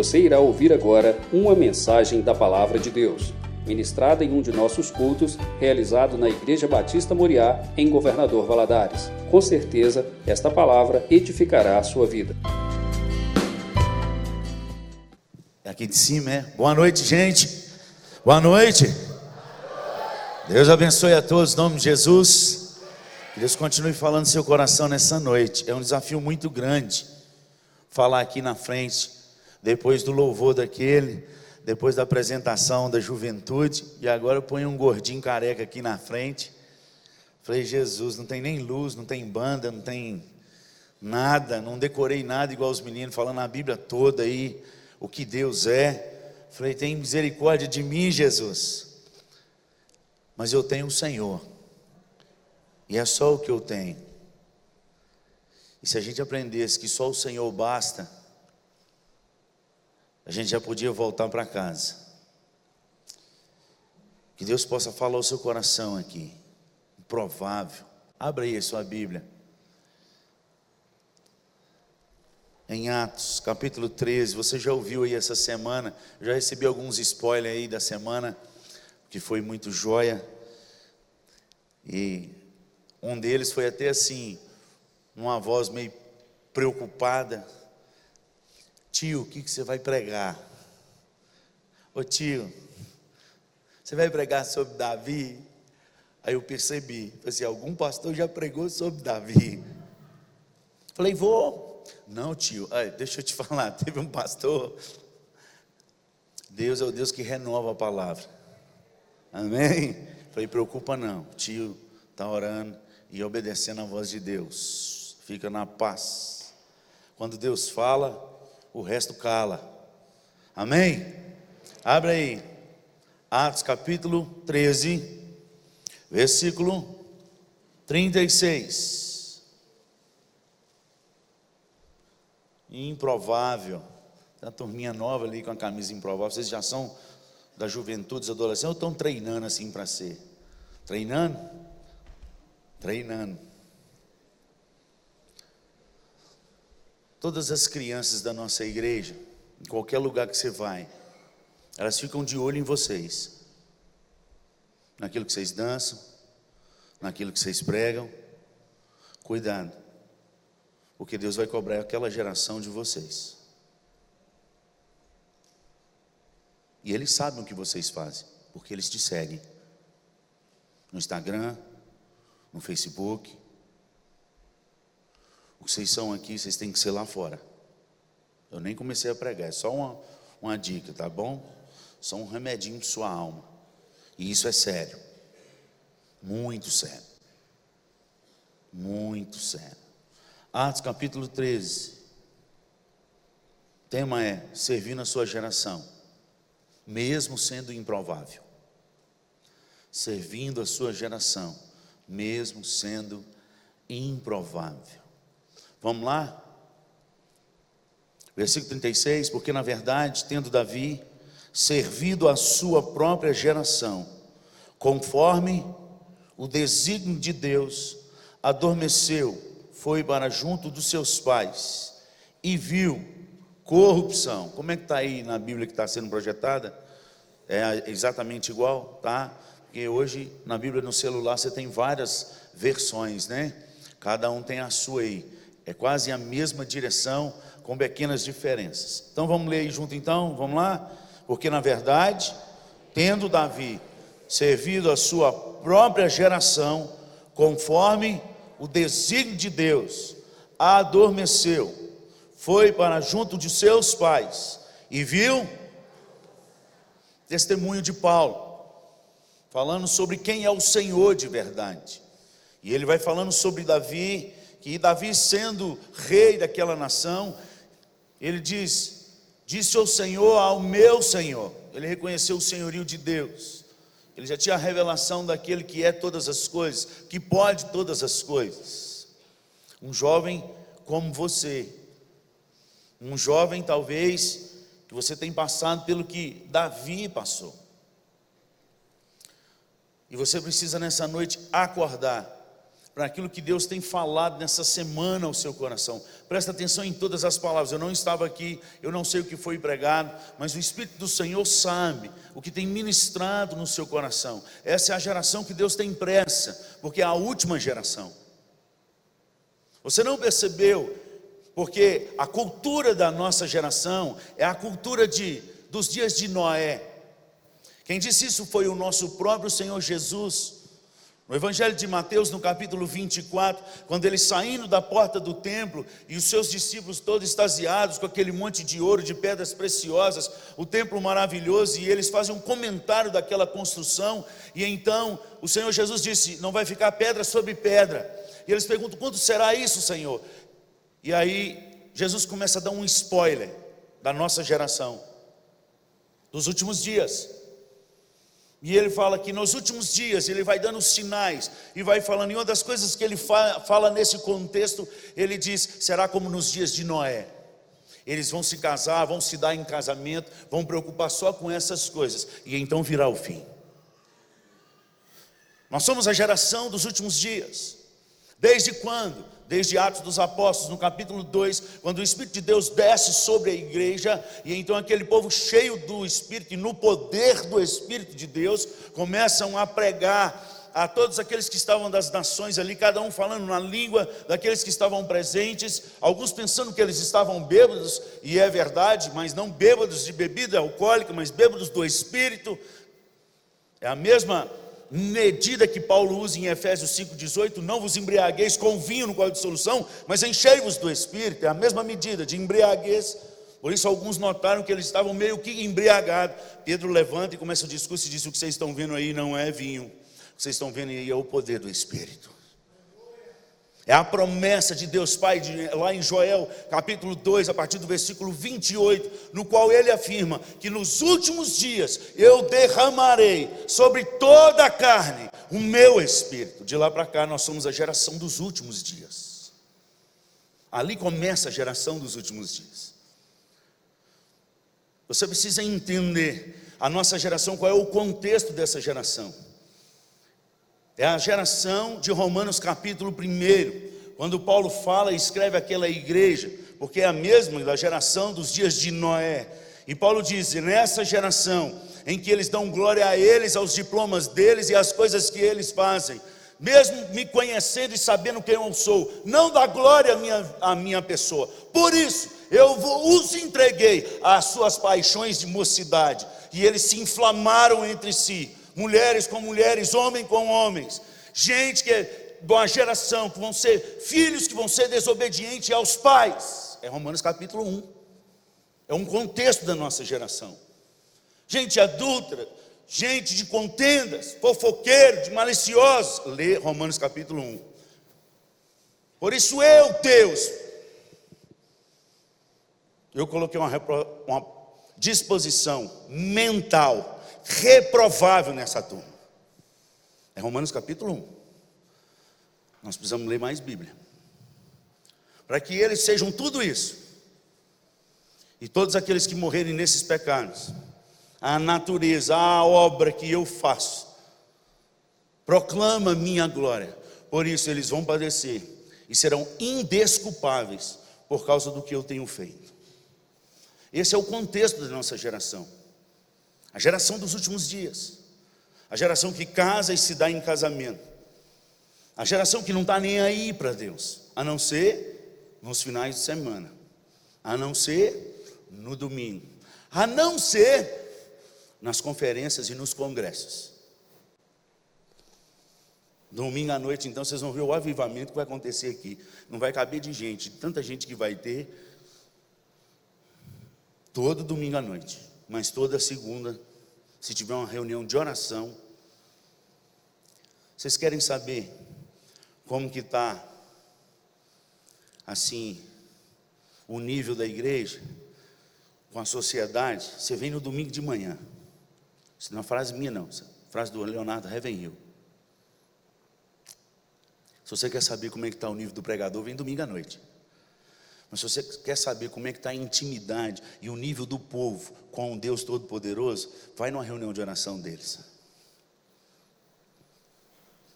Você irá ouvir agora uma mensagem da Palavra de Deus, ministrada em um de nossos cultos, realizado na Igreja Batista Moriá, em Governador Valadares. Com certeza, esta palavra edificará a sua vida. Aqui de cima, é? Boa noite, gente. Boa noite. Deus abençoe a todos, em nome de Jesus. Que Deus continue falando no seu coração nessa noite. É um desafio muito grande falar aqui na frente, depois do louvor daquele, depois da apresentação da juventude, e agora eu ponho um gordinho careca aqui na frente. Falei, Jesus, não tem nem luz, não tem banda, não tem nada, não decorei nada igual os meninos falando a Bíblia toda aí, o que Deus é. Falei, tem misericórdia de mim, Jesus. Mas eu tenho o Senhor. E é só o que eu tenho. E se a gente aprendesse que só o Senhor basta, a gente já podia voltar para casa. Que Deus possa falar o seu coração aqui. Provável. Abra aí a sua Bíblia. Em Atos, capítulo 13, você já ouviu aí essa semana, já recebi alguns spoilers aí da semana, que foi muito joia. E um deles foi até assim, uma voz meio preocupada: Tio, o que, que você vai pregar? Ô tio, você vai pregar sobre Davi? Aí eu percebi, assim, algum pastor já pregou sobre Davi. Falei, vou. Não, tio, Ai, deixa eu te falar, teve um pastor. Deus é o Deus que renova a palavra. Amém? Falei, preocupa não, tio está orando e obedecendo a voz de Deus. Fica na paz. Quando Deus fala, o resto cala. Amém? Abre aí. Atos capítulo 13, versículo 36. Improvável. Tem uma turminha nova ali com a camisa improvável. Vocês já são da juventude, dos adolescentes, ou estão treinando assim para ser? Treinando? Treinando. Todas as crianças da nossa igreja, em qualquer lugar que você vai, elas ficam de olho em vocês. Naquilo que vocês dançam, naquilo que vocês pregam. Cuidado, porque Deus vai cobrar aquela geração de vocês. E eles sabem o que vocês fazem, porque eles te seguem. No Instagram, no Facebook. O que vocês são aqui, vocês têm que ser lá fora. Eu nem comecei a pregar, é só uma, uma dica, tá bom? Só um remedinho de sua alma. E isso é sério. Muito sério. Muito sério. Atos capítulo 13. O tema é servir na sua geração, mesmo sendo improvável. Servindo a sua geração mesmo sendo improvável. Vamos lá? Versículo 36: Porque na verdade, tendo Davi servido a sua própria geração, conforme o desígnio de Deus, adormeceu, foi para junto dos seus pais e viu corrupção. Como é que está aí na Bíblia que está sendo projetada? É exatamente igual, tá? Porque hoje na Bíblia no celular você tem várias versões, né? Cada um tem a sua aí. É quase a mesma direção com pequenas diferenças. Então vamos ler aí junto então, vamos lá? Porque na verdade, tendo Davi servido a sua própria geração, conforme o desígnio de Deus, adormeceu, foi para junto de seus pais e viu testemunho de Paulo falando sobre quem é o Senhor de verdade. E ele vai falando sobre Davi, que Davi sendo rei daquela nação, ele diz: Disse o Senhor ao meu Senhor. Ele reconheceu o senhorio de Deus. Ele já tinha a revelação daquele que é todas as coisas, que pode todas as coisas. Um jovem como você, um jovem talvez que você tem passado pelo que Davi passou. E você precisa nessa noite acordar, para aquilo que Deus tem falado nessa semana ao seu coração. Presta atenção em todas as palavras. Eu não estava aqui, eu não sei o que foi pregado, mas o Espírito do Senhor sabe o que tem ministrado no seu coração. Essa é a geração que Deus tem pressa, porque é a última geração. Você não percebeu? Porque a cultura da nossa geração é a cultura de dos dias de Noé. Quem disse isso foi o nosso próprio Senhor Jesus. No Evangelho de Mateus, no capítulo 24, quando ele saindo da porta do templo e os seus discípulos todos extasiados com aquele monte de ouro, de pedras preciosas, o templo maravilhoso, e eles fazem um comentário daquela construção, e então o Senhor Jesus disse: Não vai ficar pedra sobre pedra. E eles perguntam: Quanto será isso, Senhor? E aí Jesus começa a dar um spoiler da nossa geração, dos últimos dias. E ele fala que nos últimos dias ele vai dando sinais e vai falando. E uma das coisas que ele fala nesse contexto, ele diz: será como nos dias de Noé. Eles vão se casar, vão se dar em casamento, vão preocupar só com essas coisas, e então virá o fim. Nós somos a geração dos últimos dias. Desde quando? Desde Atos dos Apóstolos, no capítulo 2, quando o Espírito de Deus desce sobre a igreja, e então aquele povo cheio do Espírito e no poder do Espírito de Deus, começam a pregar a todos aqueles que estavam das nações ali, cada um falando na língua daqueles que estavam presentes, alguns pensando que eles estavam bêbados, e é verdade, mas não bêbados de bebida alcoólica, mas bêbados do Espírito. É a mesma medida que Paulo usa em Efésios 5,18, não vos embriagueis com vinho no qual é dissolução, mas enchei-vos do Espírito, é a mesma medida de embriaguez. Por isso, alguns notaram que eles estavam meio que embriagados. Pedro levanta e começa o discurso e diz: O que vocês estão vendo aí não é vinho, o que vocês estão vendo aí é o poder do Espírito. É a promessa de Deus Pai, de, lá em Joel, capítulo 2, a partir do versículo 28, no qual ele afirma que nos últimos dias eu derramarei sobre toda a carne o meu espírito. De lá para cá, nós somos a geração dos últimos dias. Ali começa a geração dos últimos dias. Você precisa entender a nossa geração, qual é o contexto dessa geração. É a geração de Romanos capítulo 1, quando Paulo fala e escreve aquela igreja, porque é a mesma da geração dos dias de Noé. E Paulo diz: nessa geração em que eles dão glória a eles, aos diplomas deles e às coisas que eles fazem, mesmo me conhecendo e sabendo quem eu sou, não dá glória à minha, à minha pessoa. Por isso, eu os entreguei às suas paixões de mocidade, e eles se inflamaram entre si mulheres com mulheres, homens com homens, gente que é de uma geração que vão ser filhos que vão ser desobedientes aos pais. É Romanos capítulo 1. É um contexto da nossa geração. Gente adulta, gente de contendas, fofoqueiro, de maliciosos. Lê Romanos capítulo 1. Por isso eu, Deus, eu coloquei uma, uma disposição mental reprovável nessa turma. É Romanos capítulo 1. Nós precisamos ler mais Bíblia. Para que eles sejam tudo isso. E todos aqueles que morrerem nesses pecados, a natureza, a obra que eu faço, proclama minha glória. Por isso eles vão padecer e serão indesculpáveis por causa do que eu tenho feito. Esse é o contexto da nossa geração. A geração dos últimos dias. A geração que casa e se dá em casamento. A geração que não está nem aí para Deus, a não ser nos finais de semana, a não ser no domingo, a não ser nas conferências e nos congressos. Domingo à noite, então, vocês vão ver o avivamento que vai acontecer aqui. Não vai caber de gente, tanta gente que vai ter. Todo domingo à noite mas toda segunda, se tiver uma reunião de oração, vocês querem saber como que está, assim, o nível da igreja com a sociedade? Você vem no domingo de manhã. Isso não é frase minha, não. Frase do Leonardo Revenhill. Se você quer saber como é que está o nível do pregador, vem domingo à noite. Mas se você quer saber como é que está a intimidade e o nível do povo com o Deus Todo-Poderoso, vai numa reunião de oração deles.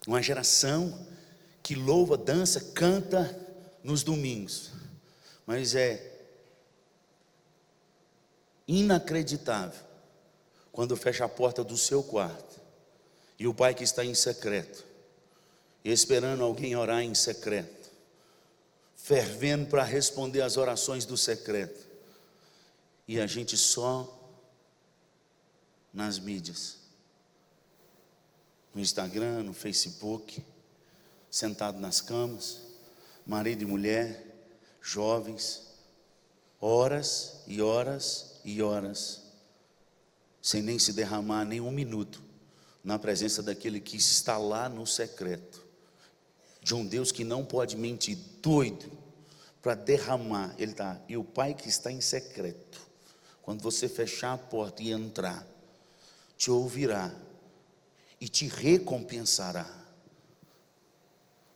Uma geração que louva, dança, canta nos domingos, mas é inacreditável quando fecha a porta do seu quarto e o pai que está em secreto, esperando alguém orar em secreto, fervendo para responder as orações do secreto, e a gente só nas mídias, no Instagram, no Facebook, sentado nas camas, marido e mulher, jovens, horas e horas e horas, sem nem se derramar nem um minuto na presença daquele que está lá no secreto, de um Deus que não pode mentir, doido, para derramar, Ele está, e o Pai que está em secreto, quando você fechar a porta e entrar, te ouvirá e te recompensará.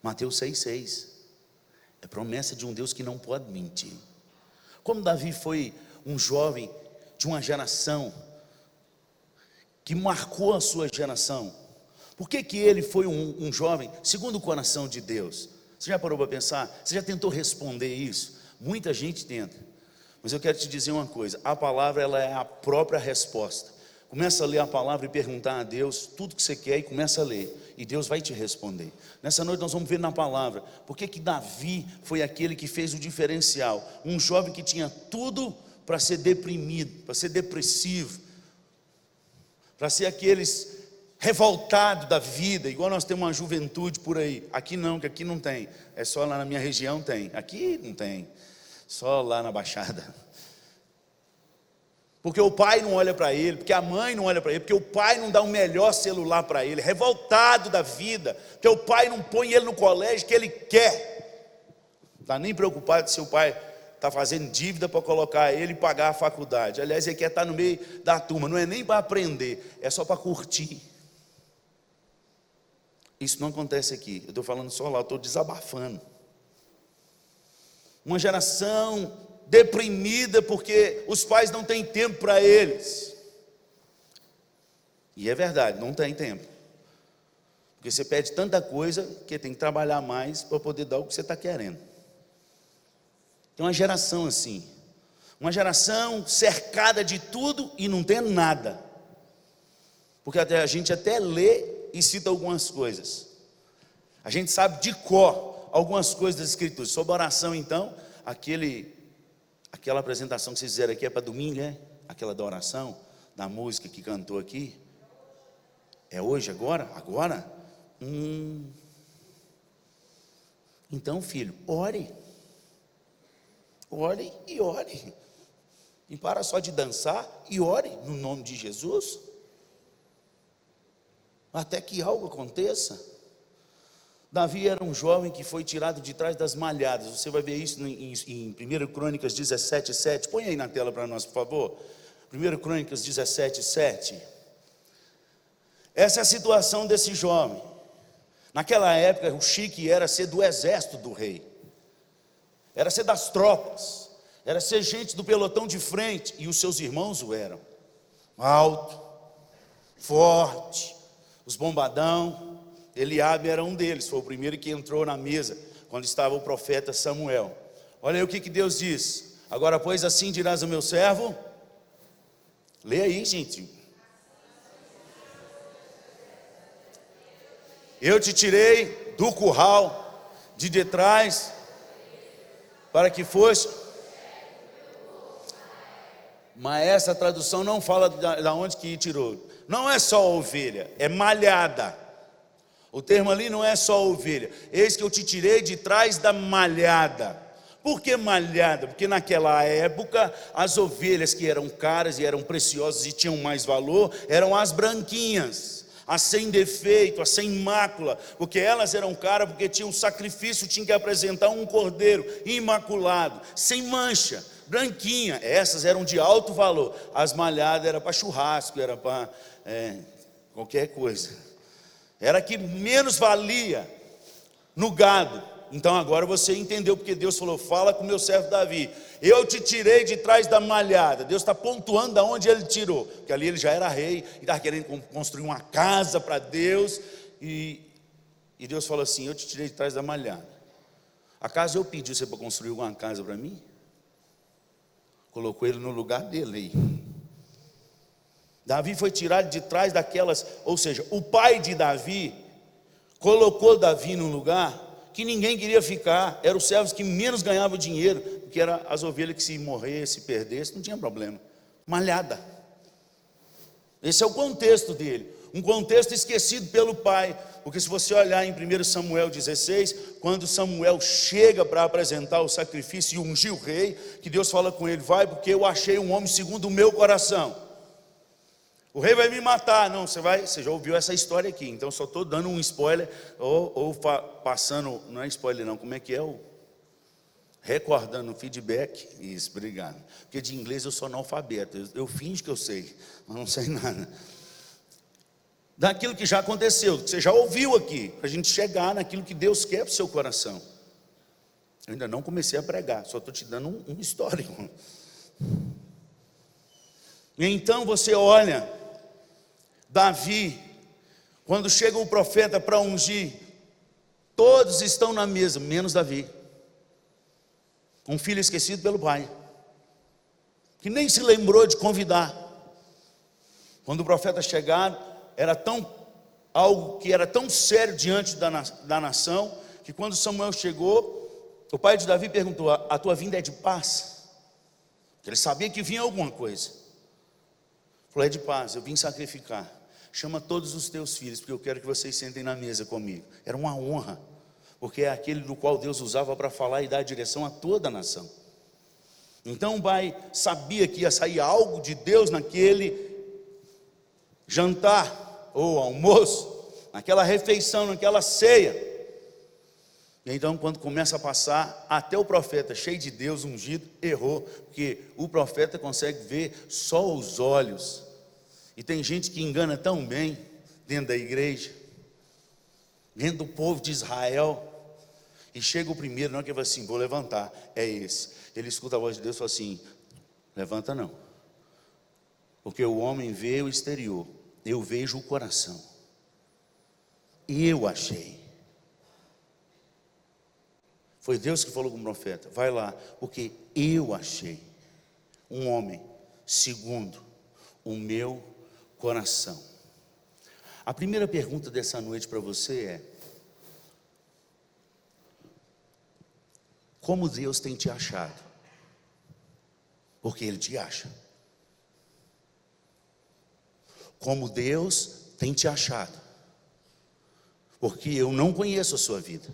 Mateus 6,6 é promessa de um Deus que não pode mentir. Como Davi foi um jovem de uma geração que marcou a sua geração. Por que, que ele foi um, um jovem segundo o coração de Deus? Você já parou para pensar? Você já tentou responder isso? Muita gente tenta. Mas eu quero te dizer uma coisa: a palavra ela é a própria resposta. Começa a ler a palavra e perguntar a Deus tudo que você quer e começa a ler. E Deus vai te responder. Nessa noite nós vamos ver na palavra por que que Davi foi aquele que fez o diferencial. Um jovem que tinha tudo para ser deprimido, para ser depressivo, para ser aqueles revoltados da vida, igual nós temos uma juventude por aí. Aqui não, que aqui não tem. É só lá na minha região tem. Aqui não tem. Só lá na Baixada. Porque o pai não olha para ele, porque a mãe não olha para ele, porque o pai não dá o um melhor celular para ele, revoltado da vida, porque o pai não põe ele no colégio que ele quer. Não está nem preocupado se o pai está fazendo dívida para colocar ele e pagar a faculdade. Aliás, ele quer estar no meio da turma, não é nem para aprender, é só para curtir. Isso não acontece aqui, eu estou falando só lá, eu estou desabafando. Uma geração deprimida porque os pais não têm tempo para eles. E é verdade, não tem tempo. Porque você pede tanta coisa que tem que trabalhar mais para poder dar o que você está querendo. Tem uma geração assim, uma geração cercada de tudo e não tem nada. Porque até, a gente até lê e cita algumas coisas. A gente sabe de cor algumas coisas das escrituras. Sobre oração, então, aquele, aquela apresentação que vocês fizeram aqui é para domingo, é? Aquela da oração, da música que cantou aqui. É hoje, agora? Agora? Hum. Então, filho, ore. Ore e ore. E para só de dançar e ore no nome de Jesus. Até que algo aconteça. Davi era um jovem que foi tirado de trás das malhadas. Você vai ver isso em, em 1 Crônicas 17, 7. Põe aí na tela para nós, por favor. 1 Crônicas 17, 7. Essa é a situação desse jovem. Naquela época, o chique era ser do exército do rei era ser das tropas, era ser gente do pelotão de frente, e os seus irmãos o eram. Alto, forte, os bombadão, Eliabe era um deles, foi o primeiro que entrou na mesa quando estava o profeta Samuel. Olha aí o que, que Deus diz. Agora, pois assim dirás ao meu servo. Lê aí, gente. Eu te tirei do curral de detrás para que fosse. Mas essa tradução não fala da onde que tirou. Não é só ovelha, é malhada. O termo ali não é só ovelha. Eis que eu te tirei de trás da malhada. Por que malhada? Porque naquela época as ovelhas que eram caras e eram preciosas e tinham mais valor eram as branquinhas as sem defeito, as sem mácula, porque elas eram caras, porque tinham sacrifício, tinha que apresentar um cordeiro imaculado, sem mancha, branquinha, essas eram de alto valor, as malhadas era para churrasco, era para é, qualquer coisa, era que menos valia no gado, então agora você entendeu porque Deus falou: fala com meu servo Davi. Eu te tirei de trás da malhada. Deus está pontuando da onde ele tirou. Porque ali ele já era rei e estava querendo construir uma casa para Deus. E E Deus fala assim: Eu te tirei de trás da malhada. Acaso eu pedi você para construir alguma casa para mim? Colocou ele no lugar dele. Davi foi tirado de trás daquelas, ou seja, o pai de Davi colocou Davi num lugar que ninguém queria ficar, eram os servos que menos ganhavam dinheiro, que eram as ovelhas que se morresse, se perdesse, não tinha problema. Malhada. Esse é o contexto dele um contexto esquecido pelo pai, porque se você olhar em 1 Samuel 16, quando Samuel chega para apresentar o sacrifício e ungir o rei, que Deus fala com ele: Vai, porque eu achei um homem segundo o meu coração. O rei vai me matar. Não, você vai, você já ouviu essa história aqui, então só estou dando um spoiler, ou, ou passando, não é spoiler não, como é que é o. Recordando o feedback, isso, obrigado. Porque de inglês eu sou analfabeto, eu, eu finjo que eu sei, mas não sei nada daquilo que já aconteceu, que você já ouviu aqui, para a gente chegar naquilo que Deus quer para o seu coração. Eu ainda não comecei a pregar, só estou te dando um, um histórico. Então você olha, Davi, quando chega o profeta para ungir, todos estão na mesa, menos Davi. Um filho esquecido pelo pai, que nem se lembrou de convidar. Quando o profeta chegar, era tão algo que era tão sério diante da, da nação, que quando Samuel chegou, o pai de Davi perguntou: A tua vinda é de paz? Ele sabia que vinha alguma coisa. Falou: É de paz, eu vim sacrificar. Chama todos os teus filhos, porque eu quero que vocês sentem na mesa comigo. Era uma honra, porque é aquele do qual Deus usava para falar e dar direção a toda a nação. Então o pai sabia que ia sair algo de Deus naquele jantar ou almoço, naquela refeição, naquela ceia. E então, quando começa a passar, até o profeta, cheio de Deus, ungido, errou, porque o profeta consegue ver só os olhos. E tem gente que engana tão bem dentro da igreja, dentro do povo de Israel. E chega o primeiro, não é que ele fala assim: vou levantar, é esse. Ele escuta a voz de Deus e fala assim: levanta não, porque o homem vê o exterior, eu vejo o coração. Eu achei. Foi Deus que falou com o profeta: vai lá, porque eu achei um homem segundo o meu coração. A primeira pergunta dessa noite para você é: Como Deus tem te achado? Porque Ele te acha como Deus tem te achado, porque eu não conheço a sua vida,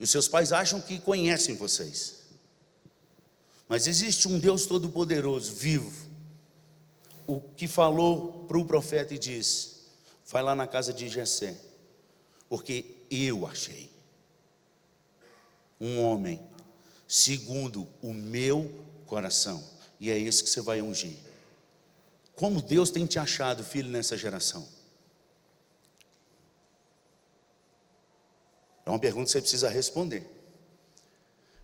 e os seus pais acham que conhecem vocês, mas existe um Deus Todo-Poderoso, vivo, o que falou para o profeta e disse: vai lá na casa de Jessé, porque eu achei um homem segundo o meu coração, e é esse que você vai ungir. Como Deus tem te achado, filho, nessa geração? É uma pergunta que você precisa responder.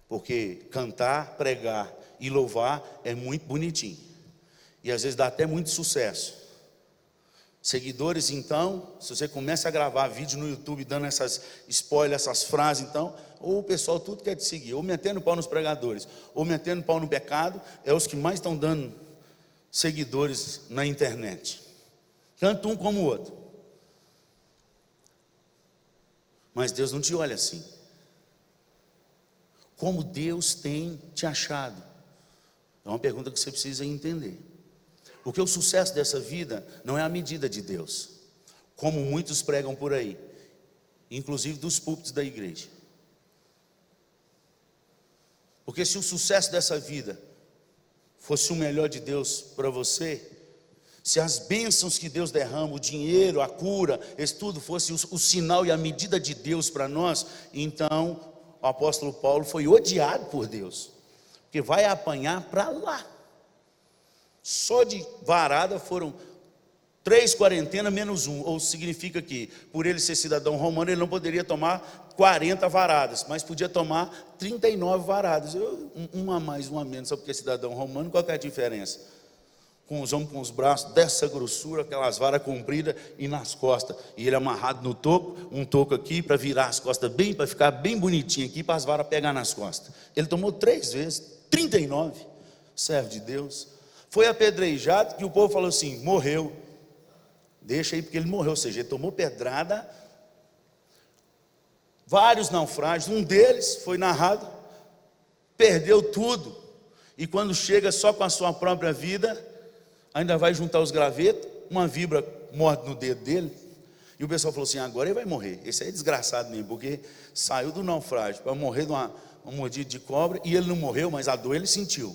Porque cantar, pregar e louvar é muito bonitinho. E às vezes dá até muito sucesso. Seguidores, então, se você começa a gravar vídeo no YouTube dando essas spoilers, essas frases, então, ou o pessoal tudo quer te seguir, ou metendo pau nos pregadores, ou metendo pau no pecado, é os que mais estão dando seguidores na internet, tanto um como o outro. Mas Deus não te olha assim. Como Deus tem te achado? É uma pergunta que você precisa entender. Porque o sucesso dessa vida não é a medida de Deus, como muitos pregam por aí, inclusive dos púlpitos da igreja. Porque se o sucesso dessa vida fosse o melhor de Deus para você, se as bênçãos que Deus derrama, o dinheiro, a cura, isso tudo fosse o, o sinal e a medida de Deus para nós, então o apóstolo Paulo foi odiado por Deus, porque vai apanhar para lá. Só de varada foram três quarentenas menos um, ou significa que, por ele ser cidadão romano, ele não poderia tomar 40 varadas, mas podia tomar 39 varadas. Eu, uma mais, uma menos, só porque é cidadão romano, qual é a diferença? com os homens com os braços dessa grossura, aquelas varas compridas e nas costas. E ele amarrado no toco, um toco aqui para virar as costas bem, para ficar bem bonitinho aqui, para as varas pegar nas costas. Ele tomou três vezes, 39, servo de Deus. Foi apedrejado que o povo falou assim: morreu. Deixa aí, porque ele morreu, ou seja, ele tomou pedrada. Vários naufrágios, um deles foi narrado, perdeu tudo. E quando chega só com a sua própria vida, ainda vai juntar os gravetos, uma vibra morre no dedo dele. E o pessoal falou assim: agora ele vai morrer. Esse aí é desgraçado mesmo, porque saiu do naufrágio para morrer de uma, uma mordida de cobra e ele não morreu, mas a dor ele sentiu.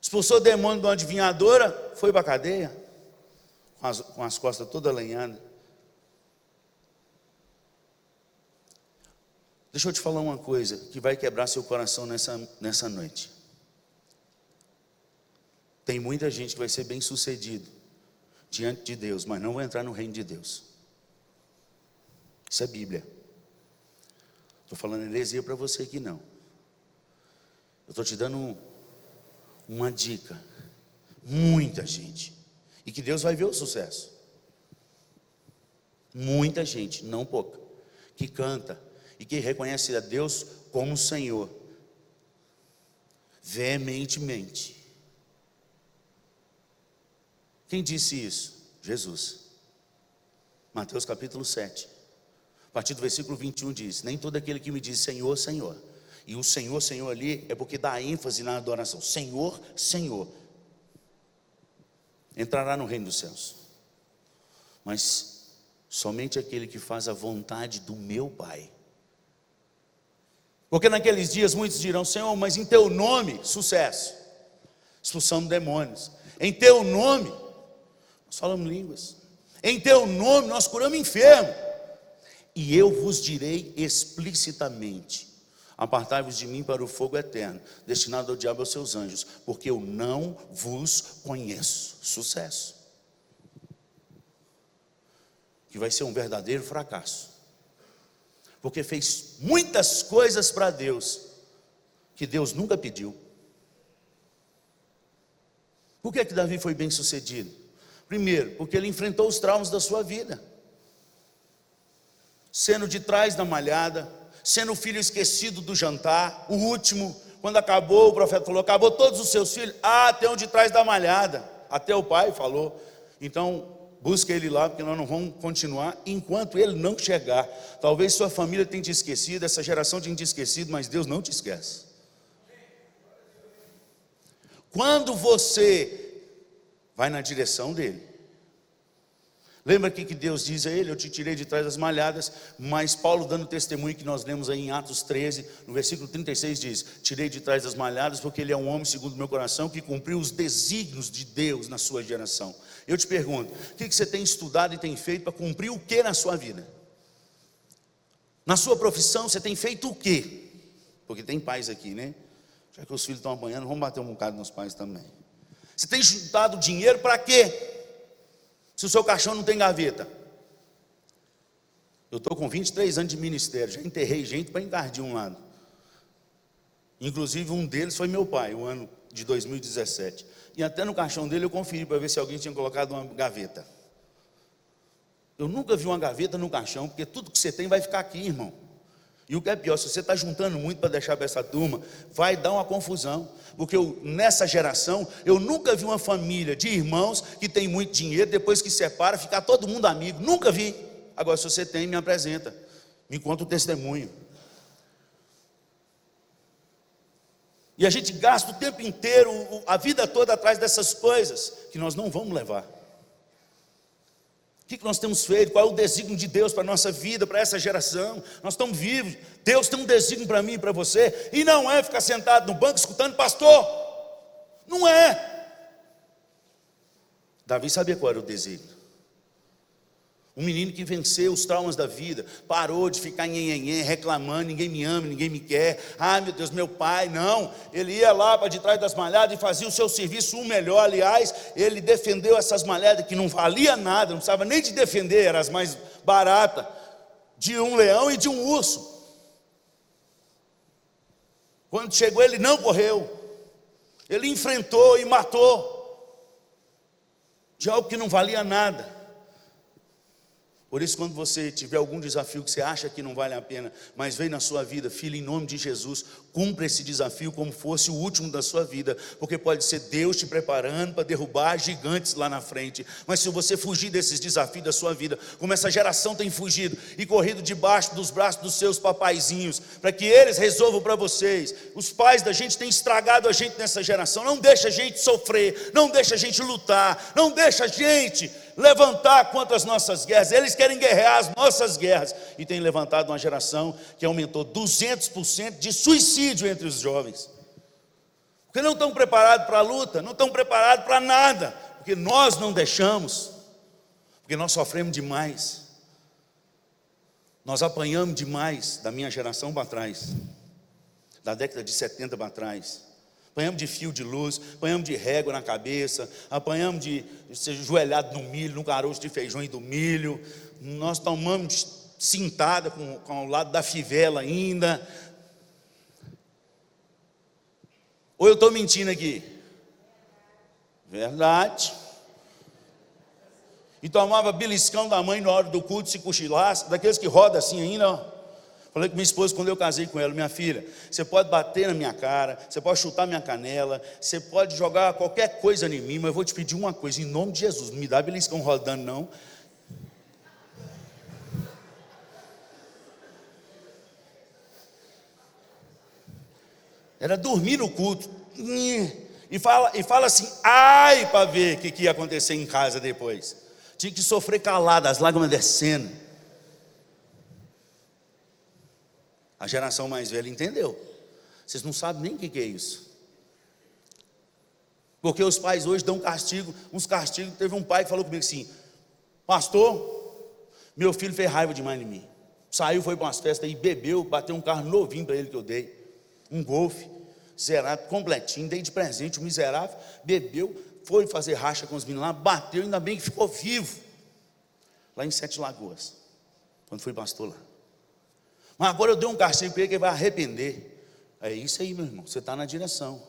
Expulsou o demônio de uma adivinhadora, foi para a cadeia, com as, com as costas todas lenhadas. Deixa eu te falar uma coisa que vai quebrar seu coração nessa, nessa noite. Tem muita gente que vai ser bem sucedido diante de Deus, mas não vai entrar no reino de Deus. Isso é Bíblia. Estou falando heresia para você aqui não. Eu estou te dando um, uma dica. Muita gente. E que Deus vai ver o sucesso. Muita gente, não pouca, que canta e que reconhece a Deus como Senhor, veementemente quem disse isso? Jesus. Mateus capítulo 7. A partir do versículo 21 diz: Nem todo aquele que me diz Senhor, Senhor. E o Senhor, Senhor ali é porque dá ênfase na adoração. Senhor, Senhor. Entrará no reino dos céus. Mas somente aquele que faz a vontade do meu Pai. Porque naqueles dias muitos dirão: Senhor, mas em teu nome, sucesso, expulsão de demônios. Em teu nome, nós falamos línguas. Em teu nome nós curamos enfermo. E eu vos direi explicitamente: Apartai-vos de mim para o fogo eterno, destinado ao diabo e aos seus anjos, porque eu não vos conheço. Sucesso. Que vai ser um verdadeiro fracasso. Porque fez muitas coisas para Deus que Deus nunca pediu. Por que, que Davi foi bem sucedido? Primeiro, porque ele enfrentou os traumas da sua vida. Sendo de trás da malhada, sendo o filho esquecido do jantar, o último, quando acabou, o profeta falou: acabou todos os seus filhos, ah, até um de trás da malhada. Até o pai falou. Então, busca ele lá, porque nós não vamos continuar enquanto ele não chegar. Talvez sua família tenha te esquecido, essa geração tenha te esquecido, mas Deus não te esquece. Quando você vai na direção dele. Lembra que Deus diz a ele: Eu te tirei de trás das malhadas, mas Paulo, dando testemunho que nós lemos aí em Atos 13, no versículo 36, diz: Tirei de trás das malhadas, porque ele é um homem segundo o meu coração que cumpriu os desígnios de Deus na sua geração. Eu te pergunto: o que você tem estudado e tem feito para cumprir o que na sua vida? Na sua profissão, você tem feito o que? Porque tem pais aqui, né? Já que os filhos estão apanhando, vamos bater um bocado nos pais também. Você tem juntado dinheiro para quê? Se o seu caixão não tem gaveta. Eu estou com 23 anos de ministério, já enterrei gente para encardir um lado. Inclusive um deles foi meu pai, o ano de 2017. E até no caixão dele eu conferi para ver se alguém tinha colocado uma gaveta. Eu nunca vi uma gaveta no caixão, porque tudo que você tem vai ficar aqui, irmão. E o que é pior, se você está juntando muito para deixar para essa turma, vai dar uma confusão. Porque eu, nessa geração, eu nunca vi uma família de irmãos que tem muito dinheiro, depois que separa, ficar todo mundo amigo. Nunca vi. Agora, se você tem, me apresenta. Me conta o testemunho. E a gente gasta o tempo inteiro, a vida toda atrás dessas coisas que nós não vamos levar que, que nós temos feito? Qual é o desígnio de Deus para a nossa vida, para essa geração? Nós estamos vivos. Deus tem um desígnio para mim e para você. E não é ficar sentado no banco escutando pastor. Não é. Davi sabia qual era o desígnio. Um menino que venceu os traumas da vida, parou de ficar nhenhenhen, reclamando, ninguém me ama, ninguém me quer. Ai meu Deus, meu pai, não. Ele ia lá para de trás das malhadas e fazia o seu serviço um melhor. Aliás, ele defendeu essas malhadas que não valia nada, não precisava nem de defender, eram as mais baratas, de um leão e de um urso. Quando chegou, ele não correu, ele enfrentou e matou. de algo que não valia nada. Por isso, quando você tiver algum desafio que você acha que não vale a pena, mas vem na sua vida, filho, em nome de Jesus, cumpra esse desafio como fosse o último da sua vida, porque pode ser Deus te preparando para derrubar gigantes lá na frente. Mas se você fugir desses desafios da sua vida, como essa geração tem fugido e corrido debaixo dos braços dos seus papaizinhos, para que eles resolvam para vocês. Os pais da gente têm estragado a gente nessa geração. Não deixa a gente sofrer, não deixa a gente lutar, não deixa a gente levantar contra as nossas guerras, eles querem guerrear as nossas guerras, e tem levantado uma geração que aumentou 200% de suicídio entre os jovens, porque não estão preparados para a luta, não estão preparados para nada, porque nós não deixamos, porque nós sofremos demais, nós apanhamos demais da minha geração para trás, da década de 70 para trás. Apanhamos de fio de luz, apanhamos de régua na cabeça, apanhamos de ser joelhado no milho, no caroço de feijão e do milho. Nós tomamos cintada com, com o lado da fivela ainda. Ou eu estou mentindo aqui? Verdade. E tomava beliscão da mãe na hora do culto, se cochilasse, daqueles que roda assim ainda, ó. Falei com minha esposa quando eu casei com ela, minha filha, você pode bater na minha cara, você pode chutar minha canela, você pode jogar qualquer coisa em mim, mas eu vou te pedir uma coisa, em nome de Jesus, não me dá beliscão rodando não. Era dormir no culto. E fala, e fala assim, ai, para ver o que, que ia acontecer em casa depois. Tinha que sofrer calado, as lágrimas descendo. A geração mais velha entendeu. Vocês não sabem nem o que é isso. Porque os pais hoje dão castigo, uns castigos. Teve um pai que falou comigo assim: Pastor, meu filho fez raiva demais em mim. Saiu, foi para umas festas e bebeu, bateu um carro novinho para ele que eu dei. Um golfe, zerado, completinho, dei de presente, o miserável, bebeu, foi fazer racha com os meninos lá, bateu, ainda bem que ficou vivo. Lá em Sete Lagoas, quando fui pastor lá. Mas agora eu dei um castigo para ele que ele vai arrepender. É isso aí, meu irmão. Você está na direção.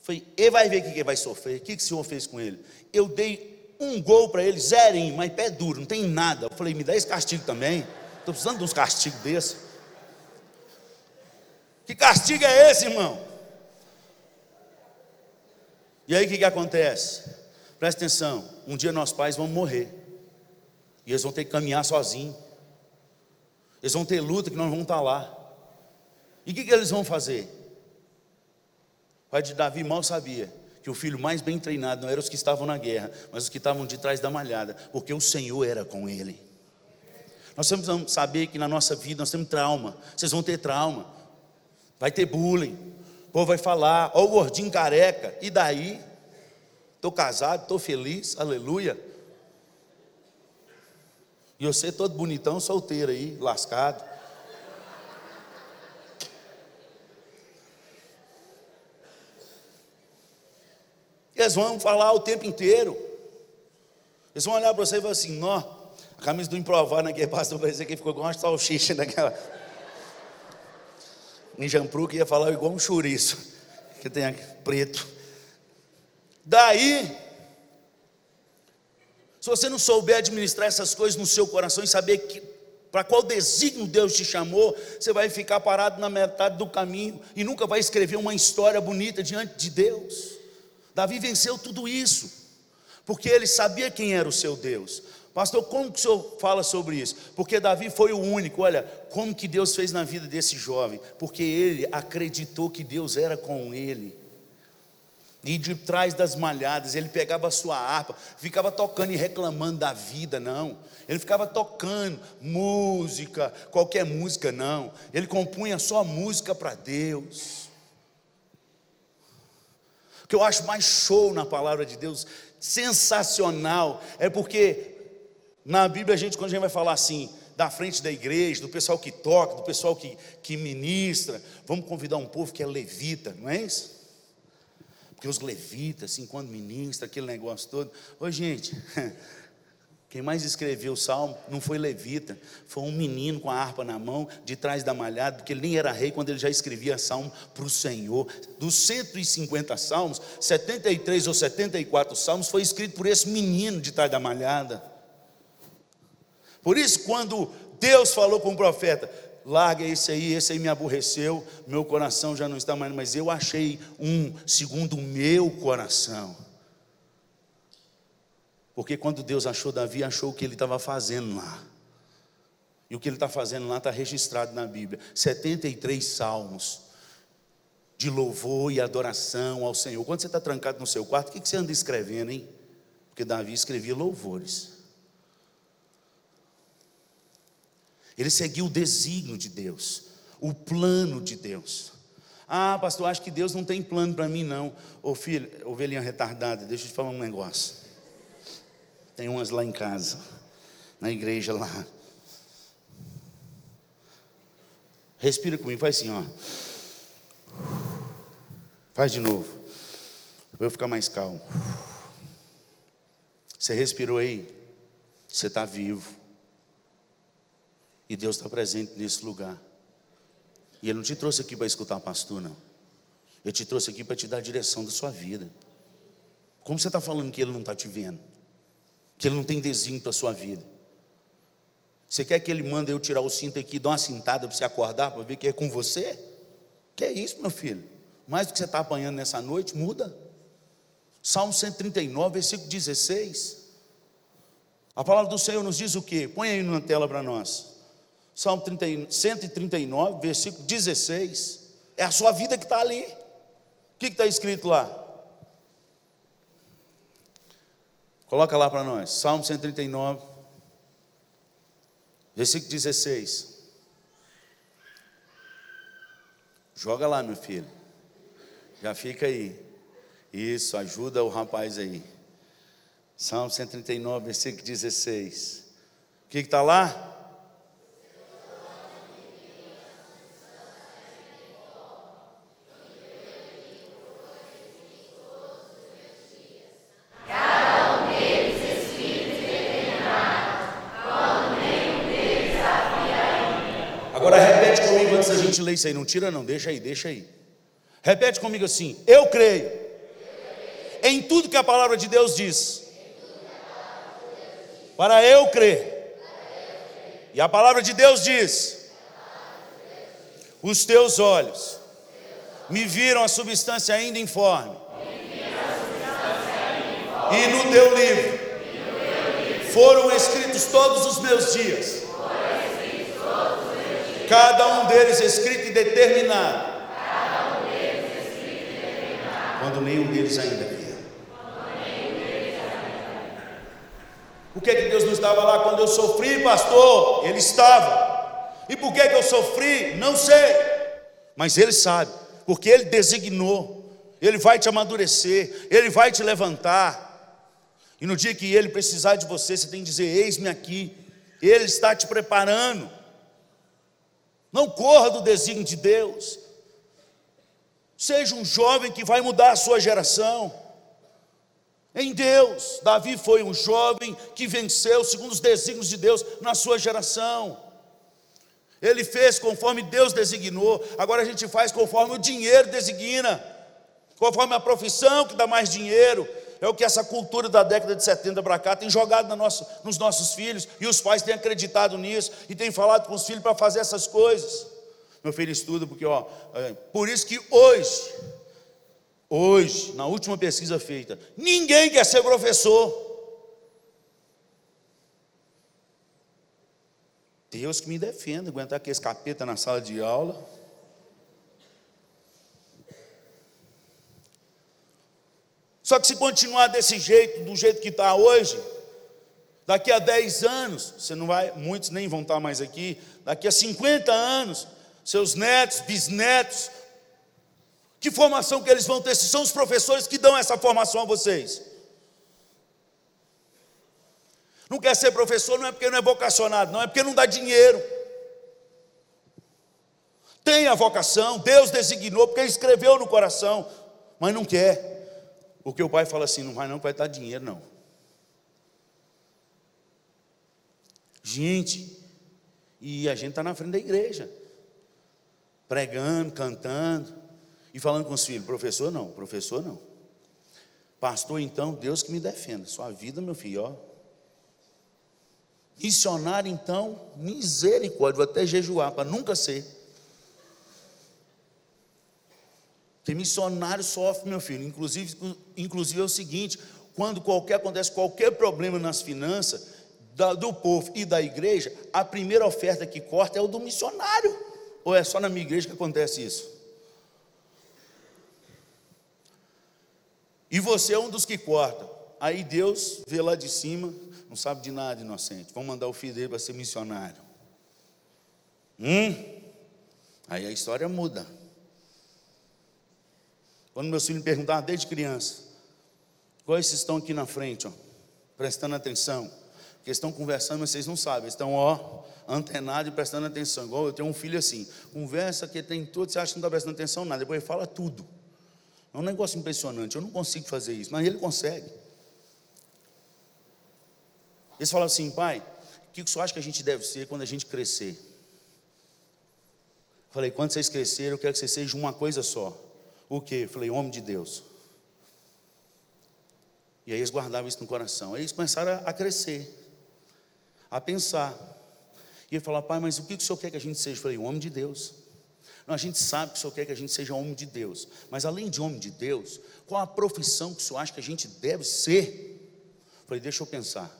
Falei, ele vai ver o que ele vai sofrer. O que, o senhor fez com ele? Eu dei um gol para ele, zerinho, mas pé duro, não tem nada. Eu falei, me dá esse castigo também. Estou precisando de uns castigos desses. Que castigo é esse, irmão? E aí o que, que acontece? Presta atenção, um dia nossos pais vão morrer. E eles vão ter que caminhar sozinhos. Eles vão ter luta que nós vamos estar lá. E o que, que eles vão fazer? O pai de Davi mal sabia que o filho mais bem treinado não eram os que estavam na guerra, mas os que estavam de trás da malhada, porque o Senhor era com ele. Nós precisamos saber que na nossa vida nós temos trauma. Vocês vão ter trauma. Vai ter bullying. O povo vai falar, ó o gordinho careca. E daí? Estou casado, estou feliz, aleluia. E você todo bonitão, solteiro aí, lascado. Eles vão falar o tempo inteiro. Eles vão olhar para você e falar assim: Nó, a camisa do improvável naquele pastor vai dizer que ficou igual uma salsicha naquela. Ninjampru que ia falar igual um chouriço, que tem preto. Daí, se você não souber administrar essas coisas no seu coração e saber que para qual desígnio Deus te chamou, você vai ficar parado na metade do caminho e nunca vai escrever uma história bonita diante de Deus. Davi venceu tudo isso, porque ele sabia quem era o seu Deus. Pastor, como que o senhor fala sobre isso? Porque Davi foi o único, olha, como que Deus fez na vida desse jovem? Porque ele acreditou que Deus era com ele. E de trás das malhadas, ele pegava a sua harpa, ficava tocando e reclamando da vida, não. Ele ficava tocando música, qualquer música, não. Ele compunha só música para Deus. O que eu acho mais show na palavra de Deus, sensacional, é porque na Bíblia a gente, quando a gente vai falar assim, da frente da igreja, do pessoal que toca, do pessoal que, que ministra, vamos convidar um povo que é levita, não é isso? Porque os levitas, assim, quando ministra, aquele negócio todo. Ô, gente, Quem mais escreveu o salmo não foi levita, foi um menino com a harpa na mão, de trás da malhada, porque ele nem era rei quando ele já escrevia salmo para o Senhor. Dos 150 salmos, 73 ou 74 salmos foi escrito por esse menino de trás da malhada. Por isso, quando Deus falou com o profeta, larga esse aí, esse aí me aborreceu, meu coração já não está mais, mas eu achei um segundo o meu coração. Porque quando Deus achou Davi, achou o que ele estava fazendo lá. E o que ele está fazendo lá está registrado na Bíblia. 73 salmos de louvor e adoração ao Senhor. Quando você está trancado no seu quarto, o que você anda escrevendo, hein? Porque Davi escrevia louvores. Ele seguiu o desígnio de Deus, o plano de Deus. Ah, pastor, acho que Deus não tem plano para mim, não. Ô filho, ovelhinha retardada, deixa eu te falar um negócio. Tem umas lá em casa, na igreja lá. Respira comigo, faz assim, ó. Faz de novo. Eu ficar mais calmo. Você respirou aí? Você está vivo. E Deus está presente nesse lugar. E Ele não te trouxe aqui para escutar pastor, não. Ele te trouxe aqui para te dar a direção da sua vida. Como você está falando que Ele não está te vendo? que Ele não tem desígnio para a sua vida. Você quer que Ele mande eu tirar o cinto aqui, dar uma cintada para você acordar, para ver que é com você? Que é isso, meu filho? Mais do que você está apanhando nessa noite, muda. Salmo 139, versículo 16. A palavra do Senhor nos diz o quê? Põe aí na tela para nós. Salmo 30, 139, versículo 16. É a sua vida que está ali. O que está escrito lá? Coloca lá para nós, Salmo 139, versículo 16. Joga lá, meu filho. Já fica aí. Isso, ajuda o rapaz aí. Salmo 139, versículo 16. O que está lá? ler isso aí, não tira não, deixa aí, deixa aí. Repete comigo assim: Eu creio em tudo que a palavra de Deus diz. Para eu crer. E a palavra de Deus diz: Os teus olhos me viram a substância ainda informe. E no teu livro foram escritos todos os meus dias Cada um deles escrito e determinado. Quando nenhum deles ainda via. Por que, que Deus não estava lá quando eu sofri, pastor? Ele estava. E por que, que eu sofri? Não sei. Mas Ele sabe, porque Ele designou. Ele vai te amadurecer, Ele vai te levantar. E no dia que Ele precisar de você, você tem que dizer: Eis-me aqui. Ele está te preparando. Não corra do desígnio de Deus. Seja um jovem que vai mudar a sua geração. Em Deus, Davi foi um jovem que venceu segundo os desígnios de Deus na sua geração. Ele fez conforme Deus designou, agora a gente faz conforme o dinheiro designa, conforme a profissão que dá mais dinheiro, é o que essa cultura da década de 70 para cá tem jogado nos nossos filhos, e os pais têm acreditado nisso, e têm falado com os filhos para fazer essas coisas. Meu filho estuda porque, ó, é, por isso que hoje, hoje, na última pesquisa feita, ninguém quer ser professor. Deus que me defenda, aguentar aquele capeta na sala de aula. Só que se continuar desse jeito, do jeito que está hoje, daqui a 10 anos, você não vai, muitos nem vão estar mais aqui, daqui a 50 anos, seus netos, bisnetos, que formação que eles vão ter? Se são os professores que dão essa formação a vocês. Não quer ser professor, não é porque não é vocacionado, não, é porque não dá dinheiro. Tem a vocação, Deus designou, porque escreveu no coração, mas não quer. Porque o pai fala assim: não vai não, vai dar dinheiro não. Gente, e a gente está na frente da igreja, pregando, cantando e falando com os filhos: professor não, professor não. Pastor, então, Deus que me defenda. Sua vida, meu filho, ó. Missionário, então, misericórdia, vou até jejuar para nunca ser. Porque missionário sofre, meu filho. Inclusive, inclusive é o seguinte: quando qualquer acontece qualquer problema nas finanças do povo e da igreja, a primeira oferta que corta é o do missionário. Ou é só na minha igreja que acontece isso? E você é um dos que corta. Aí Deus vê lá de cima, não sabe de nada, inocente. Vamos mandar o filho dele para ser missionário. Hum? Aí a história muda. Quando meus filhos me perguntavam desde criança, quais estão aqui na frente, ó, prestando atenção, que estão conversando, mas vocês não sabem, estão ó, antenados e prestando atenção. Igual eu tenho um filho assim, conversa que tem tudo, você acha que não está prestando atenção nada, depois ele fala tudo. É um negócio impressionante. Eu não consigo fazer isso, mas ele consegue. Eles falam assim, pai, o que você acha que a gente deve ser quando a gente crescer? Falei, quando vocês crescerem, eu quero que vocês sejam uma coisa só. O quê? Falei, homem de Deus. E aí eles guardavam isso no coração. Aí eles começaram a crescer, a pensar. E ele falou, pai, mas o que o senhor quer que a gente seja? Eu falei, homem de Deus. Não, a gente sabe que o Senhor quer que a gente seja homem de Deus, mas além de homem de Deus, qual a profissão que o Senhor acha que a gente deve ser? Eu falei, deixa eu pensar.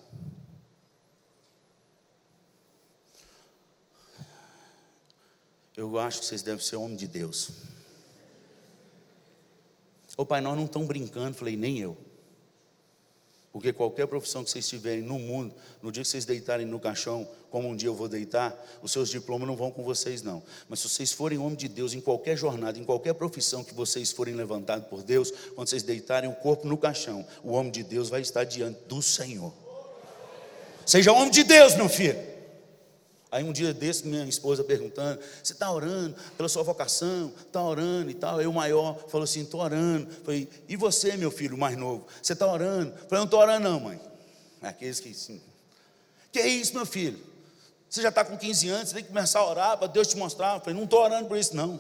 Eu acho que vocês devem ser homem de Deus. Ô pai, nós não estamos brincando. Falei, nem eu. Porque qualquer profissão que vocês tiverem no mundo, no dia que vocês deitarem no caixão, como um dia eu vou deitar, os seus diplomas não vão com vocês, não. Mas se vocês forem homem de Deus, em qualquer jornada, em qualquer profissão que vocês forem levantados por Deus, quando vocês deitarem o corpo no caixão, o homem de Deus vai estar diante do Senhor. Seja homem de Deus, meu filho. Aí um dia desse, minha esposa perguntando: Você está orando pela sua vocação? Está orando e tal? Aí o maior falou assim: Estou orando. Falei: E você, meu filho mais novo? Você está orando? Falei: Não estou orando, não, mãe. Aqueles que sim. Que é isso, meu filho? Você já está com 15 anos, você tem que começar a orar para Deus te mostrar. Falei: Não estou orando por isso, não.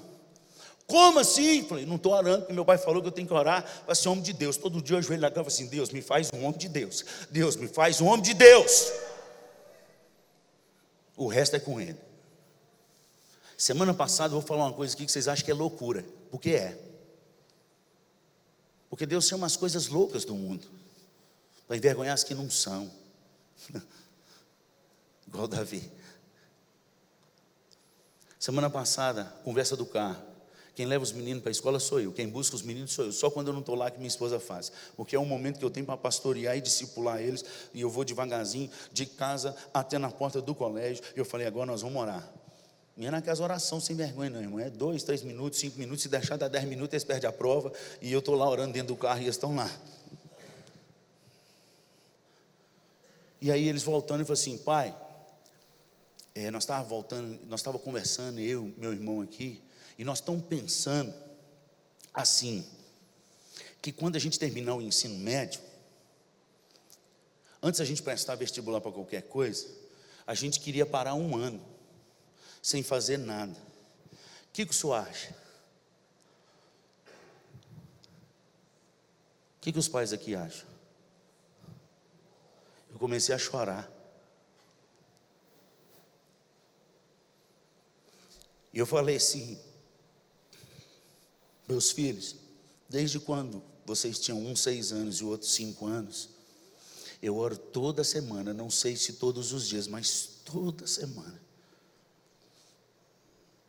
Como assim? Falei: Não estou orando, porque meu pai falou que eu tenho que orar para ser homem de Deus. Todo dia eu ajoelho na cama assim: Deus, me faz um homem de Deus. Deus, me faz um homem de Deus. O resto é com ele. Semana passada eu vou falar uma coisa aqui que vocês acham que é loucura, porque é. Porque Deus chama as coisas loucas do mundo para envergonhar as que não são. Igual Davi. Semana passada, conversa do carro. Quem leva os meninos para a escola sou eu, quem busca os meninos sou eu. Só quando eu não estou lá que minha esposa faz. Porque é um momento que eu tenho para pastorear e discipular eles. E eu vou devagarzinho, de casa até na porta do colégio. E eu falei, agora nós vamos orar. Não é naquelas orações sem vergonha, não, irmão. É dois, três minutos, cinco minutos. Se deixar dar dez minutos, eles perdem a prova. E eu estou lá orando dentro do carro e eles estão lá. E aí eles voltando e falou assim, pai, é, nós estávamos voltando, nós estávamos conversando, eu, meu irmão aqui. E nós estamos pensando assim, que quando a gente terminar o ensino médio, antes a gente prestar vestibular para qualquer coisa, a gente queria parar um ano, sem fazer nada. O que, que o senhor acha? O que, que os pais aqui acham? Eu comecei a chorar. E eu falei assim: meus filhos, desde quando vocês tinham um seis anos e o outro cinco anos, eu oro toda semana, não sei se todos os dias, mas toda semana.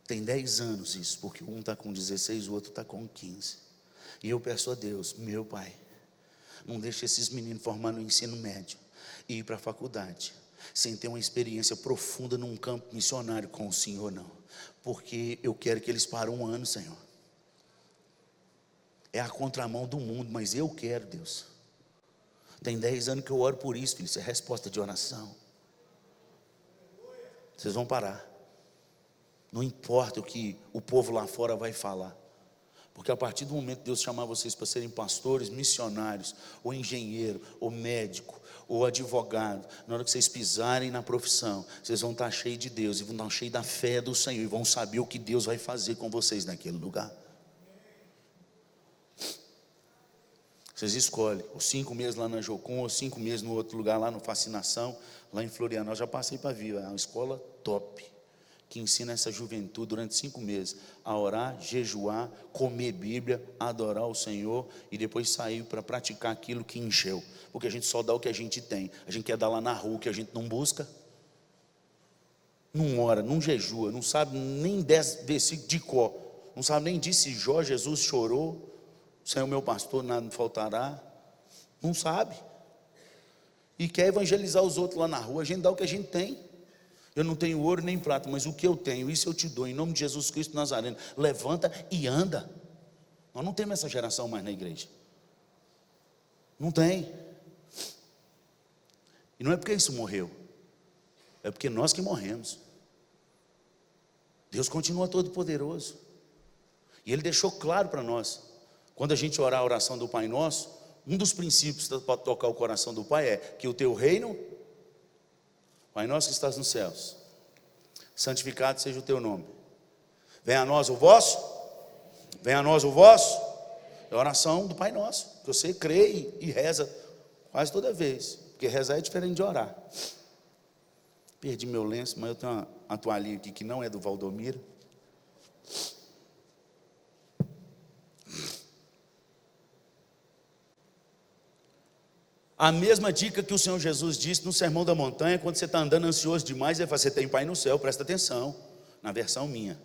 Tem dez anos isso, porque um está com 16, o outro está com 15. E eu peço a Deus, meu Pai, não deixe esses meninos formar no ensino médio e ir para a faculdade, sem ter uma experiência profunda num campo missionário com o Senhor, não. Porque eu quero que eles parem um ano, Senhor é a contramão do mundo, mas eu quero, Deus. Tem 10 anos que eu oro por isso, filho. Isso é resposta de oração. Vocês vão parar. Não importa o que o povo lá fora vai falar. Porque a partir do momento que Deus chamar vocês para serem pastores, missionários, ou engenheiro, ou médico, ou advogado, na hora que vocês pisarem na profissão, vocês vão estar cheios de Deus e vão estar cheios da fé do Senhor e vão saber o que Deus vai fazer com vocês naquele lugar. Vocês escolhem, os cinco meses lá na Jocum, ou cinco meses no outro lugar, lá no Fascinação, lá em Florianópolis. Já passei para vir, é uma escola top que ensina essa juventude durante cinco meses a orar, jejuar, comer Bíblia, adorar o Senhor e depois sair para praticar aquilo que encheu. Porque a gente só dá o que a gente tem. A gente quer dar lá na rua o que a gente não busca. Não ora, não jejua, não sabe nem dez versículos de có. Não sabe nem disse Jó, Jesus chorou. Senhor meu pastor, nada me faltará. Não sabe. E quer evangelizar os outros lá na rua. A gente dá o que a gente tem. Eu não tenho ouro nem prata, mas o que eu tenho, isso eu te dou, em nome de Jesus Cristo Nazareno. Levanta e anda. Nós não temos essa geração mais na igreja. Não tem. E não é porque isso morreu, é porque nós que morremos. Deus continua todo poderoso. E Ele deixou claro para nós, quando a gente orar a oração do Pai Nosso, um dos princípios para tocar o coração do Pai é que o teu reino Pai nosso que estás nos céus, santificado seja o teu nome. Venha a nós o vosso, venha a nós o vosso. É a oração do Pai Nosso, que você crê e reza quase toda vez, porque rezar é diferente de orar. Perdi meu lenço, mas eu tenho uma toalhinha aqui que não é do Valdomiro. A mesma dica que o Senhor Jesus disse no Sermão da Montanha, quando você está andando ansioso demais, ele fala: Você tem Pai no céu, presta atenção, na versão minha.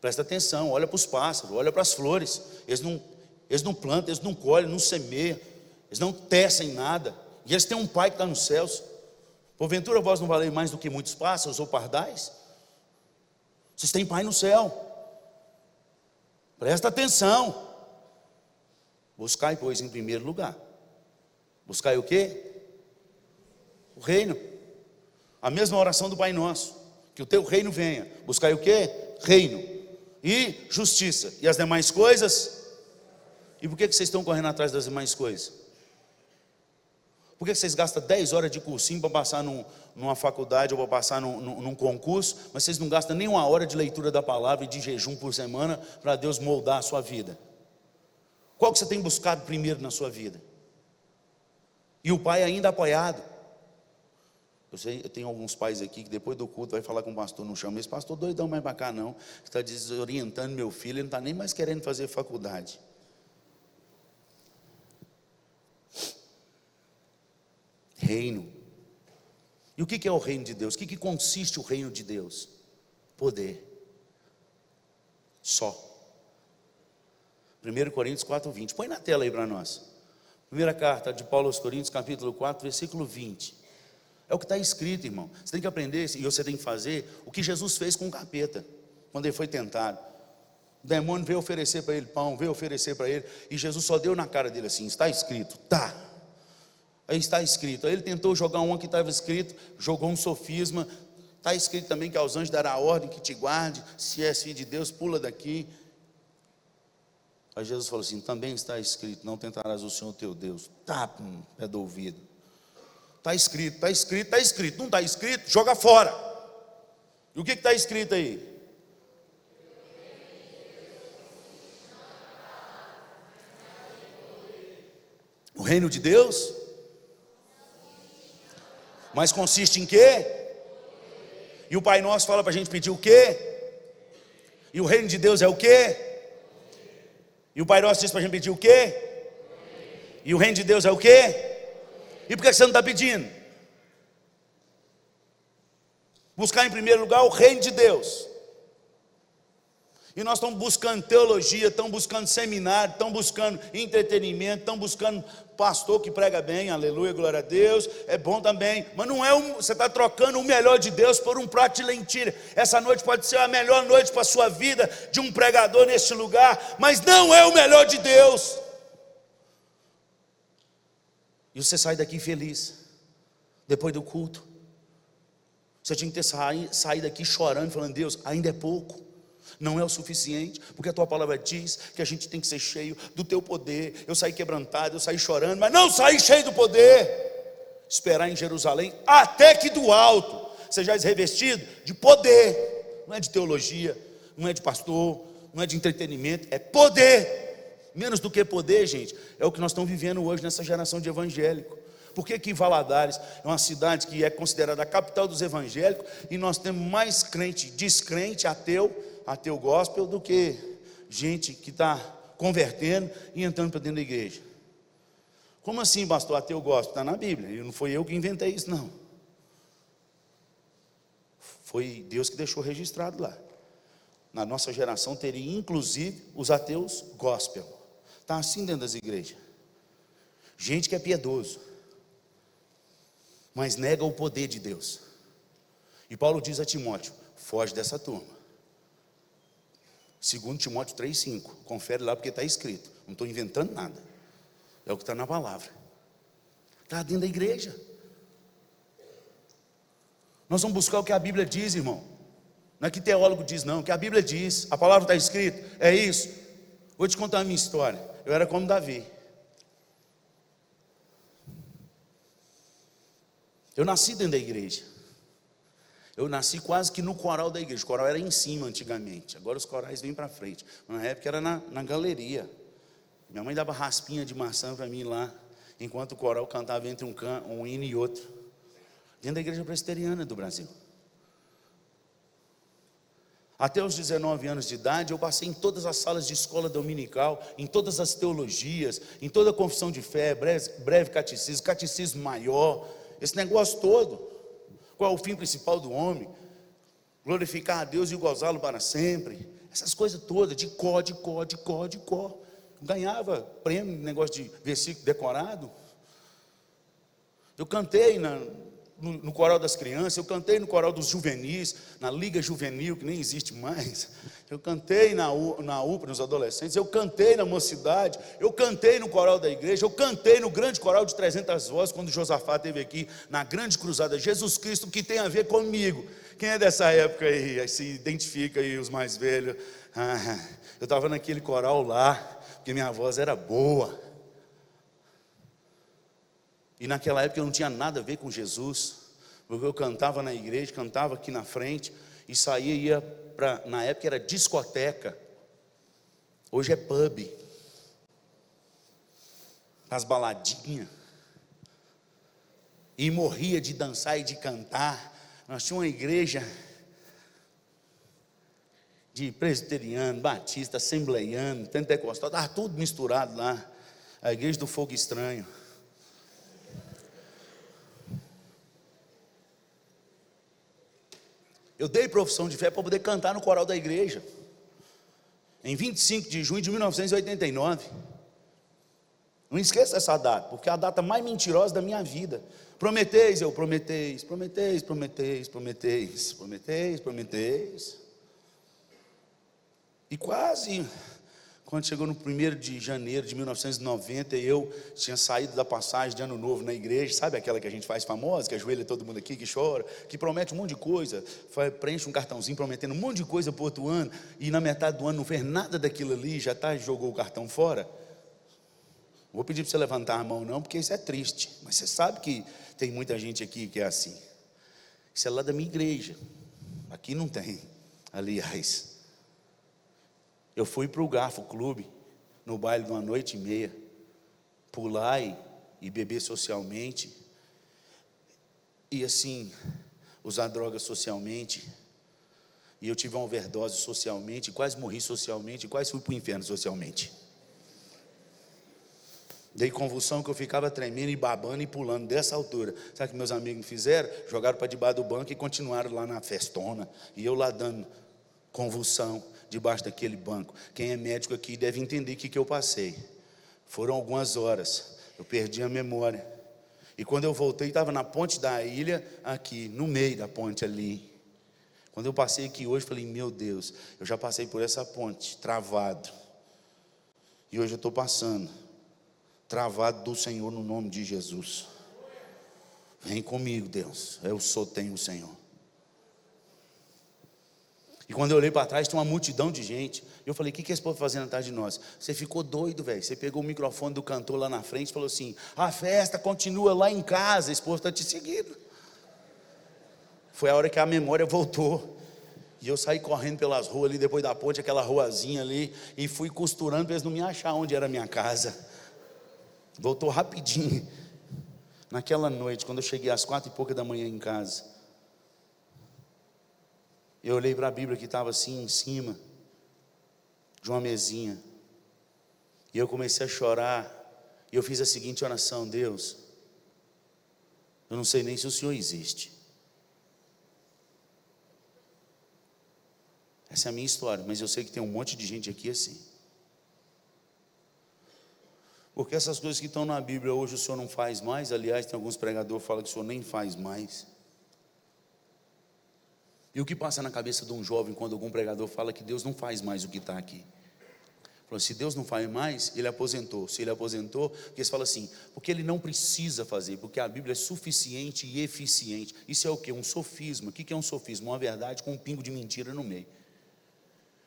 Presta atenção, olha para os pássaros, olha para as flores. Eles não, eles não plantam, eles não colhem, não semeiam, eles não tecem nada. E eles têm um Pai que está nos céus. Porventura vós não valeis mais do que muitos pássaros ou pardais? Vocês têm Pai no céu. Presta atenção. Buscai, pois, em primeiro lugar Buscai o quê? O reino. A mesma oração do Pai Nosso. Que o teu reino venha. Buscai o quê? Reino. E justiça. E as demais coisas? E por que, vocês estão correndo atrás das demais coisas? Por que vocês gastam 10 horas de cursinho para passar num, numa faculdade ou para passar num, num, num, concurso, mas vocês não gastam nem uma hora de leitura da palavra e de jejum por semana para Deus moldar a sua vida? Qual que você tem buscado primeiro na sua vida? E o pai ainda apoiado. Eu sei, eu tenho alguns pais aqui que depois do culto vai falar com o pastor, não chama esse pastor doidão mais para cá não, está desorientando meu filho, ele não está nem mais querendo fazer faculdade. Reino. E o que é o reino de Deus? O que consiste o reino de Deus? Poder. Só. 1 Coríntios 4, 20. Põe na tela aí para nós. Primeira carta de Paulo aos Coríntios, capítulo 4, versículo 20. É o que está escrito, irmão. Você tem que aprender e você tem que fazer o que Jesus fez com o capeta, quando ele foi tentado. O demônio veio oferecer para ele pão, veio oferecer para ele, e Jesus só deu na cara dele assim: está escrito, tá. Aí está escrito. Aí ele tentou jogar uma que estava escrito, jogou um sofisma. Está escrito também que aos anjos dará ordem que te guarde, se és filho de Deus, pula daqui. Aí Jesus falou assim: também está escrito: não tentarás o Senhor teu Deus. Tá, é do ouvido. Está escrito, está escrito, está escrito. Não está escrito, joga fora. E o que está escrito aí? O reino de Deus? Mas consiste em quê? E o Pai Nosso fala para a gente pedir o quê? E o reino de Deus é o quê? E o Pai Nosso diz para a gente pedir o quê? E o reino de Deus é o quê? E por que você não está pedindo? Buscar em primeiro lugar o reino de Deus. E nós estamos buscando teologia, estamos buscando seminário, estamos buscando entretenimento, estamos buscando pastor que prega bem, aleluia, glória a Deus, é bom também, mas não é um, você está trocando o melhor de Deus por um prato de lentilha. Essa noite pode ser a melhor noite para a sua vida de um pregador neste lugar, mas não é o melhor de Deus. E você sai daqui feliz, depois do culto. Você tinha que ter saído daqui chorando, falando: Deus, ainda é pouco não é o suficiente, porque a tua palavra diz que a gente tem que ser cheio do teu poder. Eu saí quebrantado, eu saí chorando, mas não saí cheio do poder. Esperar em Jerusalém até que do alto sejais revestido de poder, não é de teologia, não é de pastor, não é de entretenimento, é poder. Menos do que poder, gente, é o que nós estamos vivendo hoje nessa geração de evangélico. Por que, que Valadares é uma cidade que é considerada a capital dos evangélicos e nós temos mais crente, descrente, ateu, ateu gospel, do que gente que está convertendo e entrando para dentro da igreja? Como assim, pastor, ateu gospel? Está na Bíblia, e não foi eu que inventei isso, não. Foi Deus que deixou registrado lá. Na nossa geração teria inclusive os ateus gospel. Está assim dentro das igrejas. Gente que é piedoso, mas nega o poder de Deus. E Paulo diz a Timóteo: foge dessa turma. Segundo Timóteo 3,5. Confere lá porque está escrito. Não estou inventando nada. É o que está na palavra. Está dentro da igreja. Nós vamos buscar o que a Bíblia diz, irmão. Não é que teólogo diz, não. O que a Bíblia diz. A palavra está escrita. É isso. Vou te contar a minha história. Eu era como Davi. Eu nasci dentro da igreja. Eu nasci quase que no coral da igreja. O coral era em cima antigamente. Agora os corais vêm para frente. Na época era na, na galeria. Minha mãe dava raspinha de maçã para mim lá, enquanto o coral cantava entre um, can, um hino e outro. Dentro da igreja presbiteriana do Brasil. Até os 19 anos de idade, eu passei em todas as salas de escola dominical, em todas as teologias, em toda a confissão de fé, breve, breve catecismo, catecismo maior, esse negócio todo. Qual é o fim principal do homem? Glorificar a Deus e gozá-lo para sempre. Essas coisas todas, de có, de có, de có, de có. Ganhava prêmio, negócio de versículo decorado. Eu cantei na, no, coral das crianças, eu cantei no coral dos juvenis, na Liga Juvenil, que nem existe mais. Eu cantei na, na UPA, nos adolescentes, eu cantei na mocidade, eu cantei no coral da igreja, eu cantei no grande coral de 300 vozes, quando Josafá esteve aqui, na grande cruzada, Jesus Cristo, que tem a ver comigo. Quem é dessa época aí, se identifica aí, os mais velhos? Ah, eu estava naquele coral lá, porque minha voz era boa. E naquela época eu não tinha nada a ver com Jesus, porque eu cantava na igreja, cantava aqui na frente, e saía e ia para, na época era discoteca, hoje é pub, as baladinhas, e morria de dançar e de cantar. Nós tínhamos uma igreja de presbiteriano, batista, assembleiano, pentecostal, estava tudo misturado lá. A igreja do fogo estranho. Eu dei profissão de fé para poder cantar no coral da igreja. Em 25 de junho de 1989. Não esqueça essa data, porque é a data mais mentirosa da minha vida. Prometeis, eu prometeis, prometeis, prometeis, prometeis, prometeis, prometeis. E quase quando chegou no 1 de janeiro de 1990, eu tinha saído da passagem de ano novo na igreja, sabe aquela que a gente faz famosa, que ajoelha todo mundo aqui, que chora, que promete um monte de coisa, preenche um cartãozinho prometendo um monte de coisa para outro ano, e na metade do ano não fez nada daquilo ali, já tá, jogou o cartão fora. Não vou pedir para você levantar a mão, não, porque isso é triste, mas você sabe que tem muita gente aqui que é assim. Isso é lá da minha igreja, aqui não tem, aliás. Eu fui para o Garfo Clube, no baile de uma noite e meia, pular e, e beber socialmente, e assim, usar drogas socialmente, e eu tive uma overdose socialmente, quase morri socialmente, quase fui para o inferno socialmente. Dei convulsão que eu ficava tremendo e babando e pulando dessa altura. Sabe o que meus amigos fizeram? Jogaram para debaixo do banco e continuaram lá na festona. E eu lá dando convulsão debaixo daquele banco. Quem é médico aqui deve entender o que, que eu passei. Foram algumas horas, eu perdi a memória. E quando eu voltei, estava na ponte da ilha, aqui, no meio da ponte ali. Quando eu passei aqui hoje, falei: Meu Deus, eu já passei por essa ponte, travado. E hoje eu estou passando, travado do Senhor no nome de Jesus. Vem comigo, Deus. Eu sou tenho o Senhor. E quando eu olhei para trás, tinha uma multidão de gente. Eu falei: O que, que esse povo tá fazendo atrás de nós? Você ficou doido, velho. Você pegou o microfone do cantor lá na frente e falou assim: A festa continua lá em casa, esse povo está te seguindo. Foi a hora que a memória voltou. E eu saí correndo pelas ruas ali, depois da ponte, aquela ruazinha ali, e fui costurando para eles não me achar onde era a minha casa. Voltou rapidinho. Naquela noite, quando eu cheguei às quatro e pouca da manhã em casa, eu olhei para a Bíblia que estava assim em cima de uma mesinha. E eu comecei a chorar. E eu fiz a seguinte oração: Deus, eu não sei nem se o Senhor existe. Essa é a minha história, mas eu sei que tem um monte de gente aqui assim. Porque essas coisas que estão na Bíblia hoje o Senhor não faz mais. Aliás, tem alguns pregadores que falam que o Senhor nem faz mais. E o que passa na cabeça de um jovem quando algum pregador fala que Deus não faz mais o que está aqui? Falou, se Deus não faz mais, ele aposentou. Se ele aposentou, porque você fala assim, porque ele não precisa fazer, porque a Bíblia é suficiente e eficiente. Isso é o que? Um sofisma. O que é um sofisma? Uma verdade com um pingo de mentira no meio.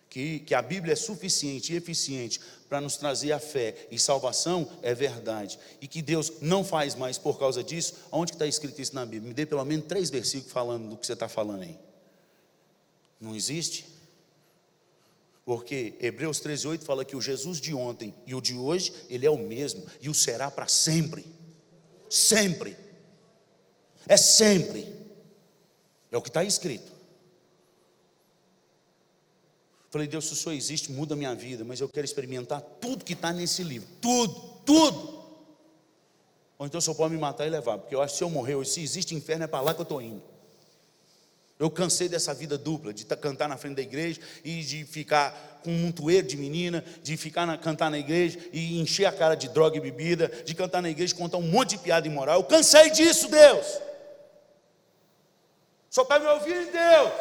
Que, que a Bíblia é suficiente e eficiente para nos trazer a fé e salvação é verdade. E que Deus não faz mais por causa disso. Onde está escrito isso na Bíblia? Me dê pelo menos três versículos falando do que você está falando aí. Não existe. Porque Hebreus 13,8 fala que o Jesus de ontem e o de hoje, ele é o mesmo e o será para sempre. Sempre. É sempre. É o que está escrito. Falei, Deus, se o Senhor existe, muda a minha vida, mas eu quero experimentar tudo que está nesse livro. Tudo, tudo. Ou então o Senhor pode me matar e levar, porque eu acho que se eu morrer se existe inferno, é para lá que eu estou indo. Eu cansei dessa vida dupla, de cantar na frente da igreja e de ficar com um montoeiro de menina, de ficar na, cantar na igreja e encher a cara de droga e bebida, de cantar na igreja e contar um monte de piada imoral. Eu cansei disso, Deus. Só está me ouvindo, Deus.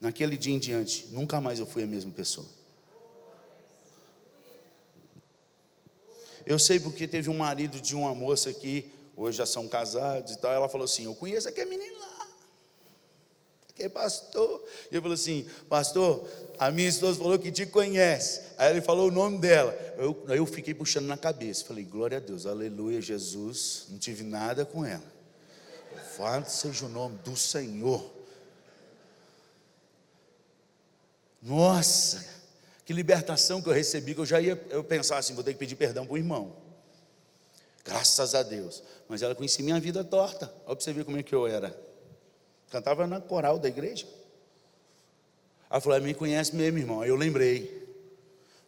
Naquele dia em diante, nunca mais eu fui a mesma pessoa. Eu sei porque teve um marido de uma moça aqui hoje já são casados e tal. Ela falou assim: Eu conheço aquele menino lá, aquele pastor. E eu falei assim: Pastor, a minha esposa falou que te conhece. Aí ele falou o nome dela. Eu, aí eu fiquei puxando na cabeça. Falei: Glória a Deus, aleluia, Jesus. Não tive nada com ela. Louvado seja o nome do Senhor. Nossa, que libertação que eu recebi, que eu já ia eu pensar assim, vou ter que pedir perdão para o irmão. Graças a Deus. Mas ela conhecia minha vida torta. Olha para você ver como é que eu era. Cantava na coral da igreja. Ela falou: me conhece mesmo, irmão. Aí eu lembrei.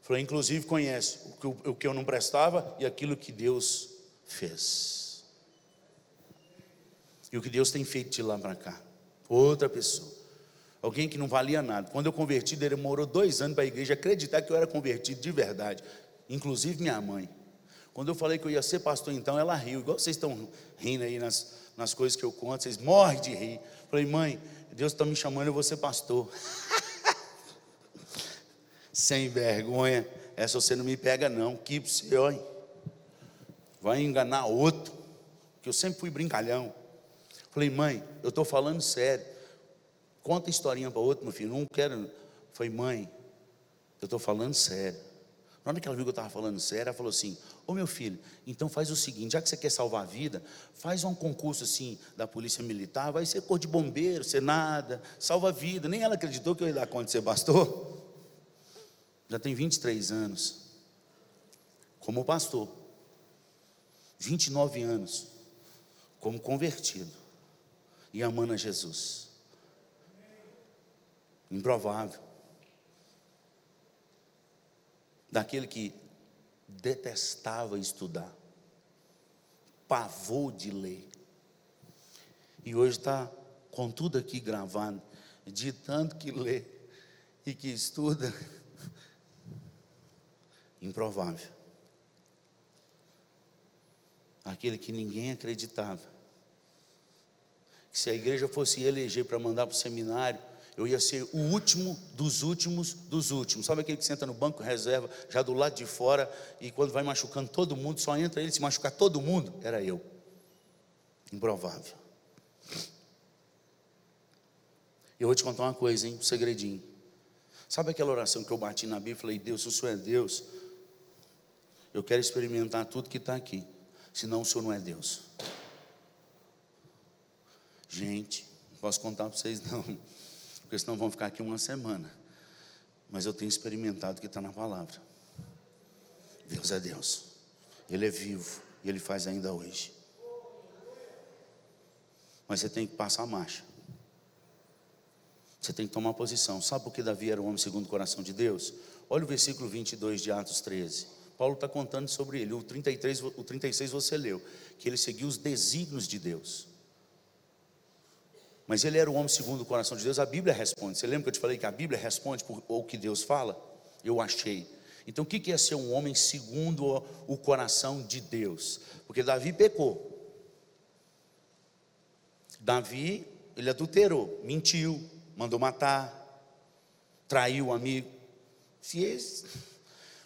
Falou: inclusive conhece o que, o que eu não prestava e aquilo que Deus fez. E o que Deus tem feito de lá para cá. Outra pessoa. Alguém que não valia nada. Quando eu converti, demorou dois anos para a igreja acreditar que eu era convertido de verdade. Inclusive minha mãe. Quando eu falei que eu ia ser pastor, então ela riu, igual vocês estão rindo aí nas, nas coisas que eu conto, vocês morrem de rir. Falei, mãe, Deus está me chamando, eu vou ser pastor. Sem vergonha, essa você não me pega, não. Que você, olha, vai enganar outro, que eu sempre fui brincalhão. Falei, mãe, eu estou falando sério. Conta historinha para outro, meu filho, não quero. Falei, mãe, eu estou falando sério. Na hora que ela viu que eu estava falando sério, ela falou assim: Ô meu filho, então faz o seguinte: já que você quer salvar a vida, faz um concurso assim da Polícia Militar, vai ser cor de bombeiro, ser nada, salva a vida. Nem ela acreditou que eu ia dar conta de ser pastor. Já tem 23 anos, como pastor, 29 anos, como convertido e amando a Jesus. Improvável daquele que detestava estudar, pavor de ler. E hoje está com tudo aqui gravado, de tanto que lê e que estuda, improvável. Aquele que ninguém acreditava. Que se a igreja fosse eleger para mandar para o seminário, eu ia ser o último dos últimos dos últimos. Sabe aquele que senta no banco reserva, já do lado de fora, e quando vai machucando todo mundo, só entra ele se machucar todo mundo? Era eu. Improvável. Eu vou te contar uma coisa, hein? Um segredinho. Sabe aquela oração que eu bati na Bíblia e falei, Deus, o Senhor é Deus, eu quero experimentar tudo que está aqui. Senão o Senhor não é Deus. Gente, não posso contar para vocês não, porque senão vão ficar aqui uma semana. Mas eu tenho experimentado o que está na palavra. Deus é Deus. Ele é vivo e Ele faz ainda hoje. Mas você tem que passar a marcha. Você tem que tomar posição. Sabe por que Davi era o homem segundo o coração de Deus? Olha o versículo 22 de Atos 13. Paulo está contando sobre ele. O 33, o 36 você leu, que ele seguiu os desígnios de Deus. Mas ele era o homem segundo o coração de Deus. A Bíblia responde. Você lembra que eu te falei que a Bíblia responde por o que Deus fala? Eu achei. Então, o que é ser um homem segundo o coração de Deus? Porque Davi pecou. Davi, ele adulterou, mentiu, mandou matar, traiu o amigo, fez,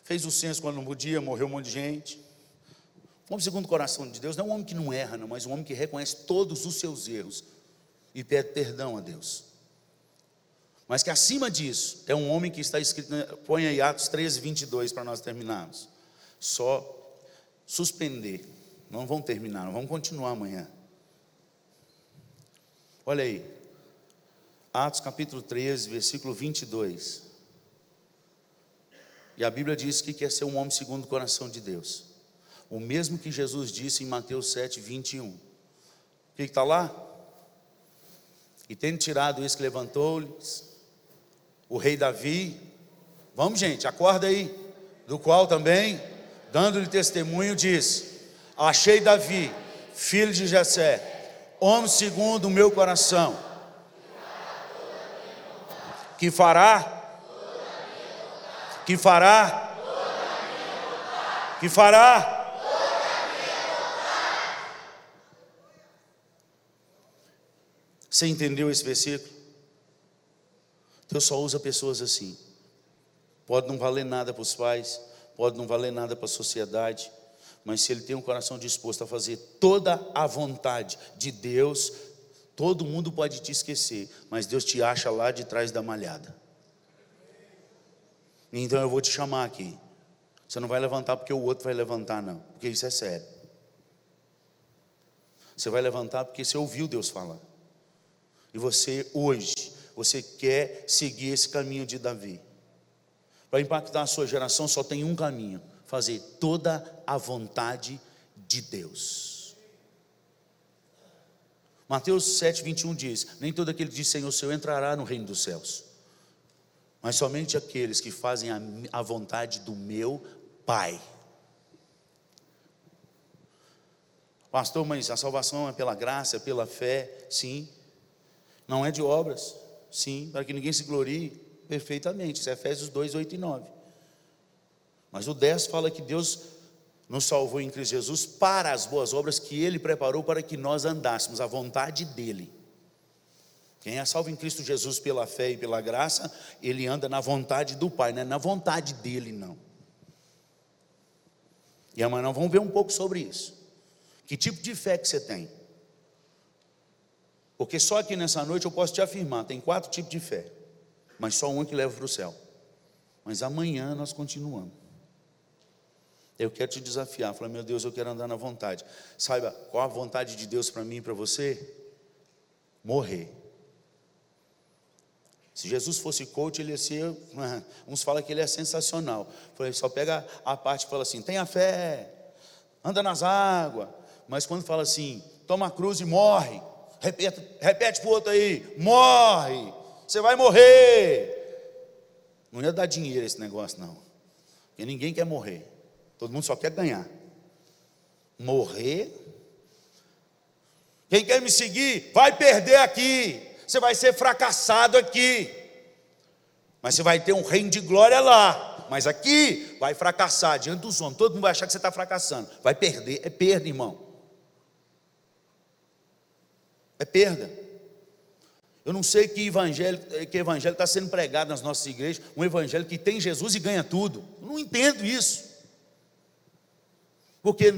fez o censo quando não podia, morreu um monte de gente. Um homem segundo o coração de Deus não é um homem que não erra, não, mas um homem que reconhece todos os seus erros e pede perdão a Deus. Mas que acima disso, é um homem que está escrito, põe aí Atos 13, 22 para nós terminarmos. Só suspender, não vamos terminar, não vamos continuar amanhã. Olha aí, Atos capítulo 13, versículo 22. E a Bíblia diz que quer ser um homem segundo o coração de Deus. O mesmo que Jesus disse em Mateus 7, 21. O que está lá? E tendo tirado isso que levantou-lhes, o rei Davi, vamos gente, acorda aí, do qual também, dando-lhe testemunho, diz: Achei Davi, filho de Jessé, homem segundo o meu coração que fará, que fará, que fará. Você entendeu esse versículo? Deus só usa pessoas assim. Pode não valer nada para os pais, pode não valer nada para a sociedade, mas se ele tem um coração disposto a fazer toda a vontade de Deus, Todo mundo pode te esquecer, mas Deus te acha lá de trás da malhada. Então eu vou te chamar aqui. Você não vai levantar porque o outro vai levantar, não, porque isso é sério. Você vai levantar porque você ouviu Deus falar. E você, hoje, você quer seguir esse caminho de Davi. Para impactar a sua geração, só tem um caminho: fazer toda a vontade de Deus. Mateus 7, 21 diz: Nem todo aquele que diz Senhor, Senhor entrará no reino dos céus, mas somente aqueles que fazem a, a vontade do meu Pai. Pastor, mas a salvação é pela graça, é pela fé, sim. Não é de obras, sim, para que ninguém se glorie, perfeitamente. Isso é Efésios 2, 8 e 9. Mas o 10 fala que Deus nos salvou em Cristo Jesus para as boas obras que Ele preparou para que nós andássemos, a vontade dEle. Quem é salvo em Cristo Jesus pela fé e pela graça, ele anda na vontade do Pai, não é na vontade dele, não. E amanhã vamos ver um pouco sobre isso. Que tipo de fé que você tem? Porque só aqui nessa noite eu posso te afirmar: tem quatro tipos de fé, mas só um que leva para o céu. Mas amanhã nós continuamos. Eu quero te desafiar. Falar, meu Deus, eu quero andar na vontade. Saiba qual a vontade de Deus para mim e para você? Morrer. Se Jesus fosse coach, ele ia ser. Uns falam que ele é sensacional. Falei, só pega a parte que fala assim: tenha fé, anda nas águas. Mas quando fala assim, toma a cruz e morre. Repete, repete para o outro aí: morre, você vai morrer. Não ia dar dinheiro esse negócio, não. Porque ninguém quer morrer. Todo mundo só quer ganhar. Morrer. Quem quer me seguir, vai perder aqui. Você vai ser fracassado aqui. Mas você vai ter um reino de glória lá. Mas aqui vai fracassar diante dos homens. Todo mundo vai achar que você está fracassando. Vai perder. É perda, irmão. É perda. Eu não sei que evangelho que evangelho está sendo pregado nas nossas igrejas, um evangelho que tem Jesus e ganha tudo. Eu não entendo isso. Porque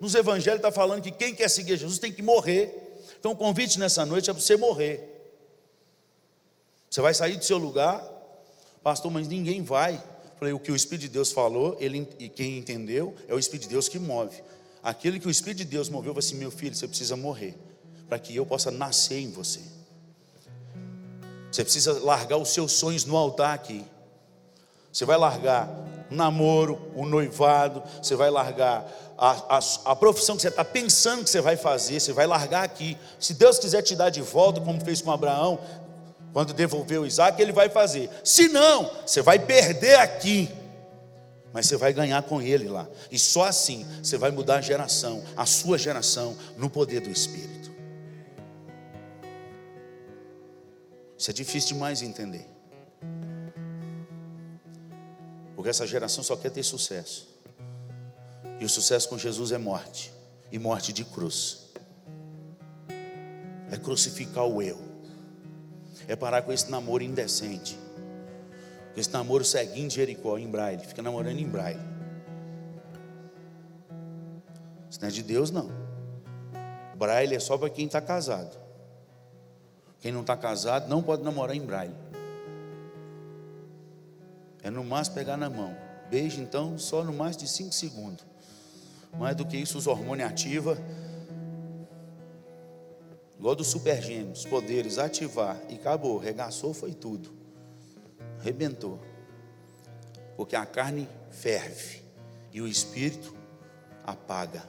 nos evangelhos está falando que quem quer seguir Jesus tem que morrer. Então o convite nessa noite é para você morrer. Você vai sair do seu lugar, pastor, mas ninguém vai. Falei, o que o Espírito de Deus falou, ele, e quem entendeu, é o Espírito de Deus que move. Aquele que o Espírito de Deus moveu, falou assim: meu filho, você precisa morrer, para que eu possa nascer em você. Você precisa largar os seus sonhos no altar aqui. Você vai largar o namoro, o noivado, você vai largar a, a, a profissão que você está pensando que você vai fazer, você vai largar aqui. Se Deus quiser te dar de volta, como fez com Abraão, quando devolveu Isaac, ele vai fazer. Se não, você vai perder aqui. Mas você vai ganhar com ele lá. E só assim você vai mudar a geração, a sua geração, no poder do Espírito. Isso é difícil demais de entender. Porque essa geração só quer ter sucesso. E o sucesso com Jesus é morte. E morte de cruz. É crucificar o eu. É parar com esse namoro indecente. Esse namoro ceguinho de Jericó, em Braille. Fica namorando em Braille. Isso não é de Deus, não. Braille é só para quem está casado. Quem não está casado não pode namorar em Braille. É no máximo pegar na mão. Beijo, então, só no mais de 5 segundos. Mais do que isso, os hormônios ativos. Igual dos super gêmeos, poderes ativar e acabou, regaçou, foi tudo. Rebentou. Porque a carne ferve e o espírito apaga.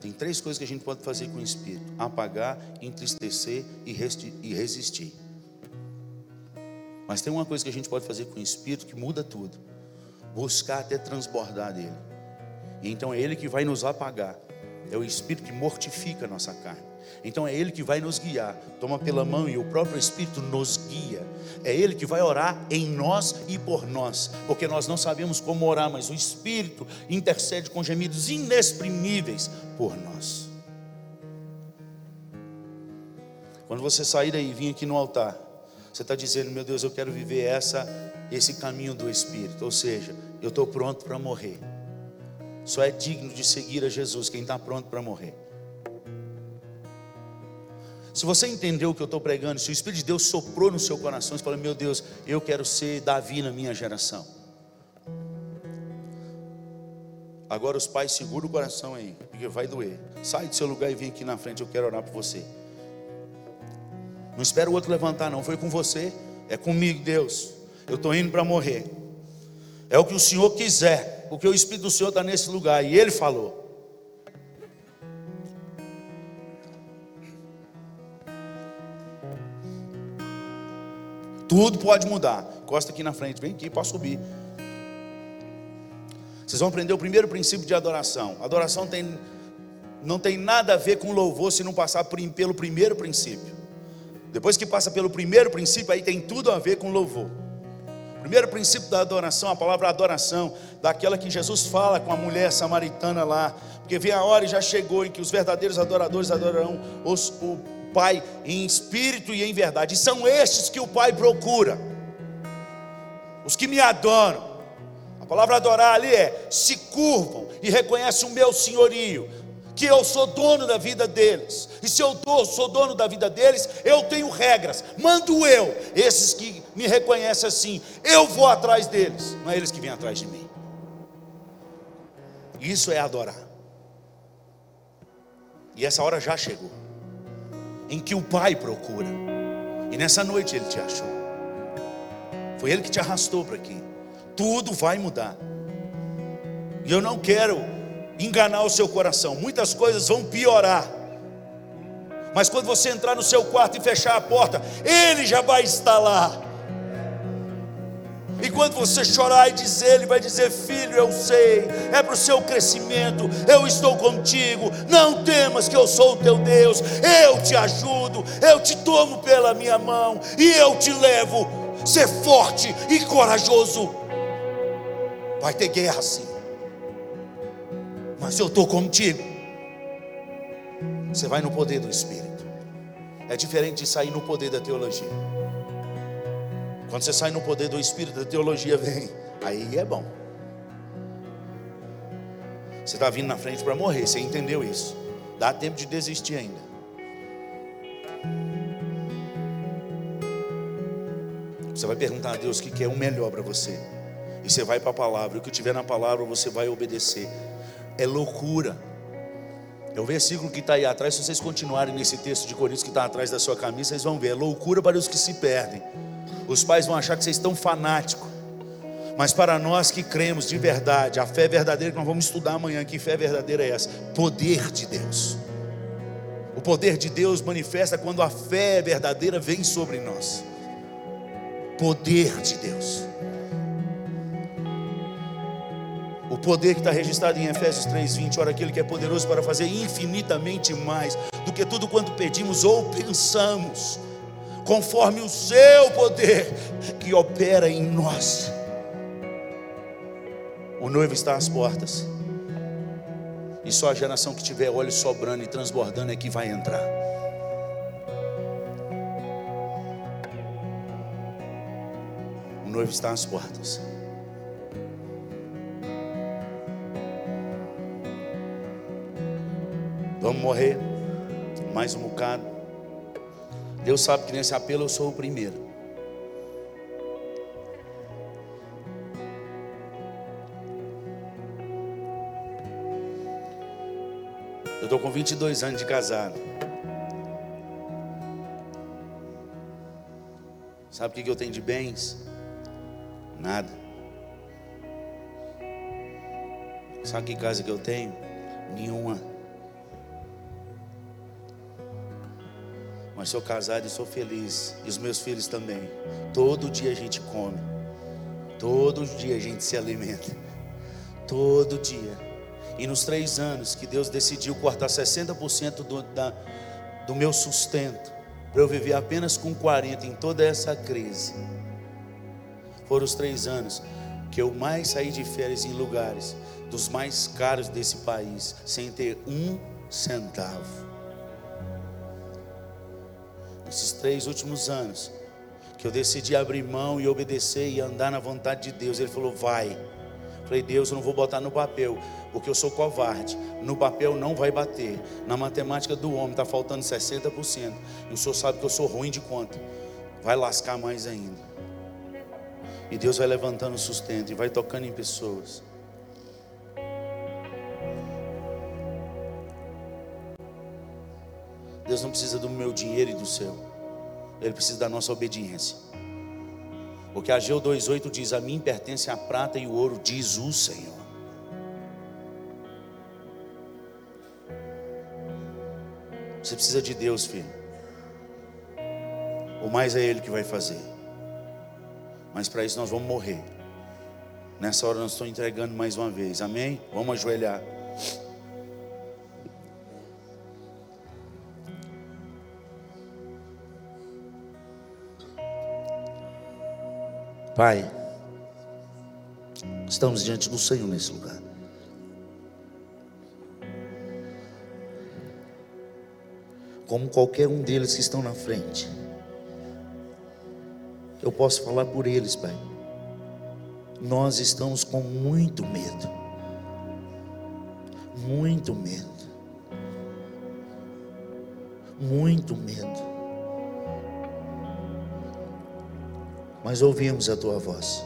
Tem três coisas que a gente pode fazer com o espírito: apagar, entristecer e resistir. Mas tem uma coisa que a gente pode fazer com o Espírito que muda tudo: buscar até transbordar dele. E então é ele que vai nos apagar. É o Espírito que mortifica a nossa carne. Então é Ele que vai nos guiar. Toma pela mão e o próprio Espírito nos guia. É Ele que vai orar em nós e por nós. Porque nós não sabemos como orar, mas o Espírito intercede com gemidos inexprimíveis por nós. Quando você sair daí e vir aqui no altar, você está dizendo, meu Deus, eu quero viver essa, esse caminho do Espírito. Ou seja, eu estou pronto para morrer. Só é digno de seguir a Jesus quem está pronto para morrer. Se você entendeu o que eu estou pregando, se o Espírito de Deus soprou no seu coração, você fala, meu Deus, eu quero ser Davi na minha geração. Agora os pais seguram o coração aí, porque vai doer. Sai do seu lugar e vem aqui na frente, eu quero orar por você. Não espera o outro levantar, não. Foi com você, é comigo, Deus. Eu estou indo para morrer. É o que o Senhor quiser, porque o Espírito do Senhor está nesse lugar. E Ele falou. Tudo pode mudar. Costa aqui na frente, vem aqui para subir. Vocês vão aprender o primeiro princípio de adoração. Adoração tem, não tem nada a ver com louvor se não passar pelo primeiro princípio. Depois que passa pelo primeiro princípio, aí tem tudo a ver com louvor. Primeiro princípio da adoração, a palavra adoração, daquela que Jesus fala com a mulher samaritana lá, porque vem a hora e já chegou em que os verdadeiros adoradores adorarão os, o Pai em espírito e em verdade. E são estes que o Pai procura, os que me adoram. A palavra adorar ali é se curvam e reconhecem o meu senhorio, que eu sou dono da vida deles. E se eu sou dono da vida deles, eu tenho regras. Mando eu, esses que me reconhecem assim, eu vou atrás deles, não é eles que vêm atrás de mim. Isso é adorar. E essa hora já chegou, em que o Pai procura. E nessa noite ele te achou. Foi ele que te arrastou para aqui. Tudo vai mudar. E eu não quero enganar o seu coração. Muitas coisas vão piorar. Mas quando você entrar no seu quarto e fechar a porta, Ele já vai estar lá. E quando você chorar e dizer, Ele vai dizer: Filho, eu sei, é para o seu crescimento, eu estou contigo. Não temas que eu sou o teu Deus, eu te ajudo, eu te tomo pela minha mão e eu te levo. Ser forte e corajoso. Vai ter guerra sim mas eu estou contigo. Você vai no poder do Espírito. É diferente de sair no poder da teologia. Quando você sai no poder do Espírito, da teologia vem. Aí é bom. Você está vindo na frente para morrer, você entendeu isso. Dá tempo de desistir ainda. Você vai perguntar a Deus o que é o melhor para você. E você vai para a palavra. O que tiver na palavra você vai obedecer. É loucura. É o versículo que está aí atrás. Se vocês continuarem nesse texto de Coríntios que está atrás da sua camisa, vocês vão ver. É loucura para os que se perdem. Os pais vão achar que vocês estão fanáticos. Mas para nós que cremos de verdade, a fé verdadeira que nós vamos estudar amanhã, que fé verdadeira é essa? Poder de Deus. O poder de Deus manifesta quando a fé verdadeira vem sobre nós. Poder de Deus. Poder que está registrado em Efésios 3,20, ora aquele que é poderoso para fazer infinitamente mais do que tudo quanto pedimos ou pensamos, conforme o seu poder que opera em nós. O noivo está às portas. E só a geração que tiver olhos sobrando e transbordando é que vai entrar. O noivo está às portas. Vamos morrer mais um bocado. Deus sabe que nesse apelo eu sou o primeiro. Eu estou com 22 anos de casado. Sabe o que eu tenho de bens? Nada. Sabe que casa que eu tenho? Nenhuma. Mas sou casado e sou feliz, e os meus filhos também. Todo dia a gente come, todo dia a gente se alimenta, todo dia. E nos três anos que Deus decidiu cortar 60% do, da, do meu sustento, para eu viver apenas com 40 em toda essa crise, foram os três anos que eu mais saí de férias em lugares dos mais caros desse país, sem ter um centavo esses três últimos anos, que eu decidi abrir mão e obedecer e andar na vontade de Deus. Ele falou: vai. Falei, Deus, eu não vou botar no papel, porque eu sou covarde. No papel não vai bater. Na matemática do homem está faltando 60%. E o senhor sabe que eu sou ruim de conta. Vai lascar mais ainda. E Deus vai levantando sustento e vai tocando em pessoas. Deus não precisa do meu dinheiro e do seu. Ele precisa da nossa obediência. Porque Ageu 2,8 diz: A mim pertence a prata e o ouro, diz o Senhor. Você precisa de Deus, filho. O mais é Ele que vai fazer. Mas para isso nós vamos morrer. Nessa hora nós estamos entregando mais uma vez. Amém? Vamos ajoelhar. Pai, estamos diante do Senhor nesse lugar. Como qualquer um deles que estão na frente, eu posso falar por eles, Pai. Nós estamos com muito medo, muito medo, muito medo. Mas ouvimos a tua voz.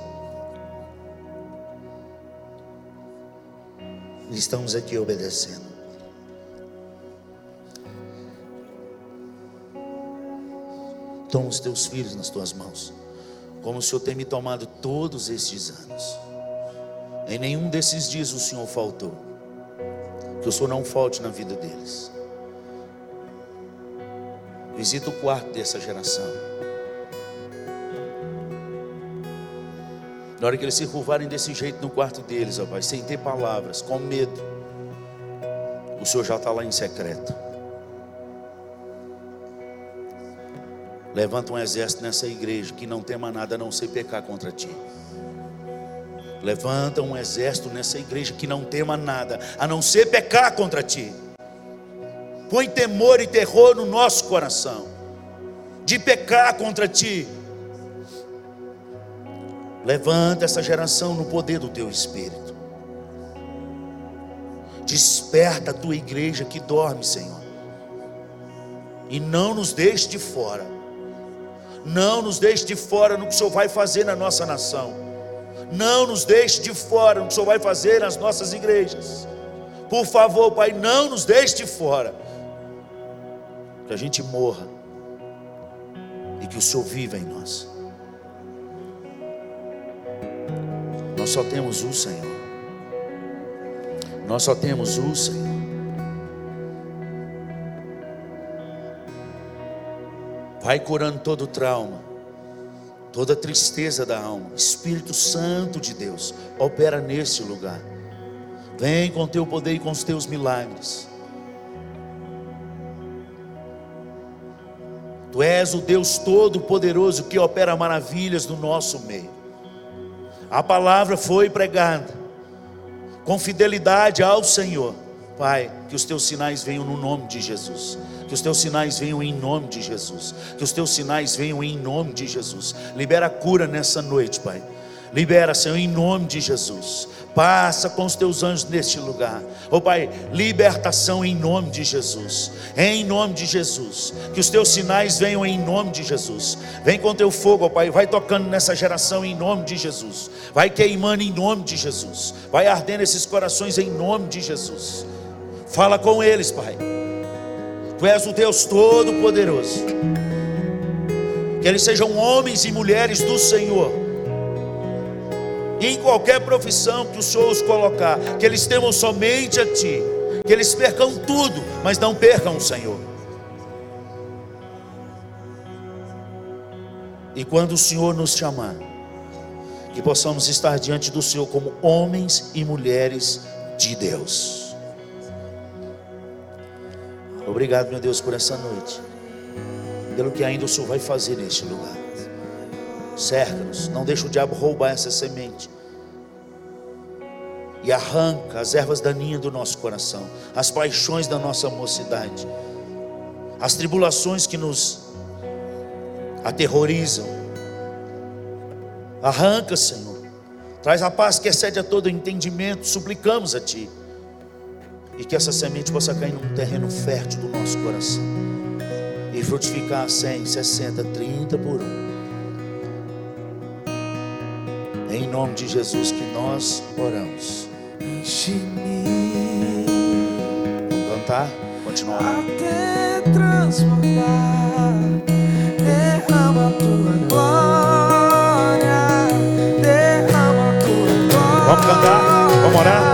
Estamos aqui obedecendo. Toma os teus filhos nas tuas mãos, como o Senhor tem me tomado todos estes anos. Em nenhum desses dias o Senhor faltou. Que o Senhor não falte na vida deles. Visita o quarto dessa geração. Na hora que eles se curvarem desse jeito no quarto deles, ó Pai, sem ter palavras, com medo, o Senhor já está lá em secreto. Levanta um exército nessa igreja que não tema nada a não ser pecar contra ti. Levanta um exército nessa igreja que não tema nada a não ser pecar contra ti. Põe temor e terror no nosso coração, de pecar contra ti Levanta essa geração no poder do teu espírito. Desperta a tua igreja que dorme, Senhor. E não nos deixe de fora. Não nos deixe de fora no que o Senhor vai fazer na nossa nação. Não nos deixe de fora no que o Senhor vai fazer nas nossas igrejas. Por favor, Pai, não nos deixe de fora. Que a gente morra e que o Senhor viva em nós. Nós só temos um Senhor. Nós só temos um Senhor. Vai curando todo trauma, toda tristeza da alma. Espírito Santo de Deus, opera nesse lugar. Vem com teu poder e com os teus milagres. Tu és o Deus Todo-Poderoso que opera maravilhas no nosso meio. A palavra foi pregada com fidelidade ao Senhor. Pai, que os teus sinais venham no nome de Jesus. Que os teus sinais venham em nome de Jesus. Que os teus sinais venham em nome de Jesus. Libera a cura nessa noite, Pai. Libera, Senhor, em nome de Jesus. Passa com os teus anjos neste lugar. Oh Pai, libertação em nome de Jesus. Em nome de Jesus. Que os teus sinais venham em nome de Jesus. Vem com teu fogo, oh Pai. Vai tocando nessa geração em nome de Jesus. Vai queimando em nome de Jesus. Vai ardendo esses corações em nome de Jesus. Fala com eles, Pai. Tu és o Deus Todo-Poderoso. Que eles sejam homens e mulheres do Senhor. Em qualquer profissão que o Senhor os colocar, que eles temam somente a Ti. Que eles percam tudo, mas não percam o Senhor. E quando o Senhor nos chamar, que possamos estar diante do Senhor como homens e mulheres de Deus. Obrigado, meu Deus, por essa noite. Pelo que ainda o Senhor vai fazer neste lugar. Cerca-nos, não deixa o diabo roubar essa semente. E arranca as ervas daninhas do nosso coração, as paixões da nossa mocidade, as tribulações que nos aterrorizam. Arranca, Senhor. Traz a paz que excede a todo entendimento. Suplicamos a Ti. E que essa semente possa cair num terreno fértil do nosso coração. E frutificar 100, 60, 30 por um. Em nome de Jesus que nós oramos. Enche-me Vamos cantar? Continuar. até transbordar. Derrama a tua glória. Derrama a tua glória. Vamos cantar? Vamos orar?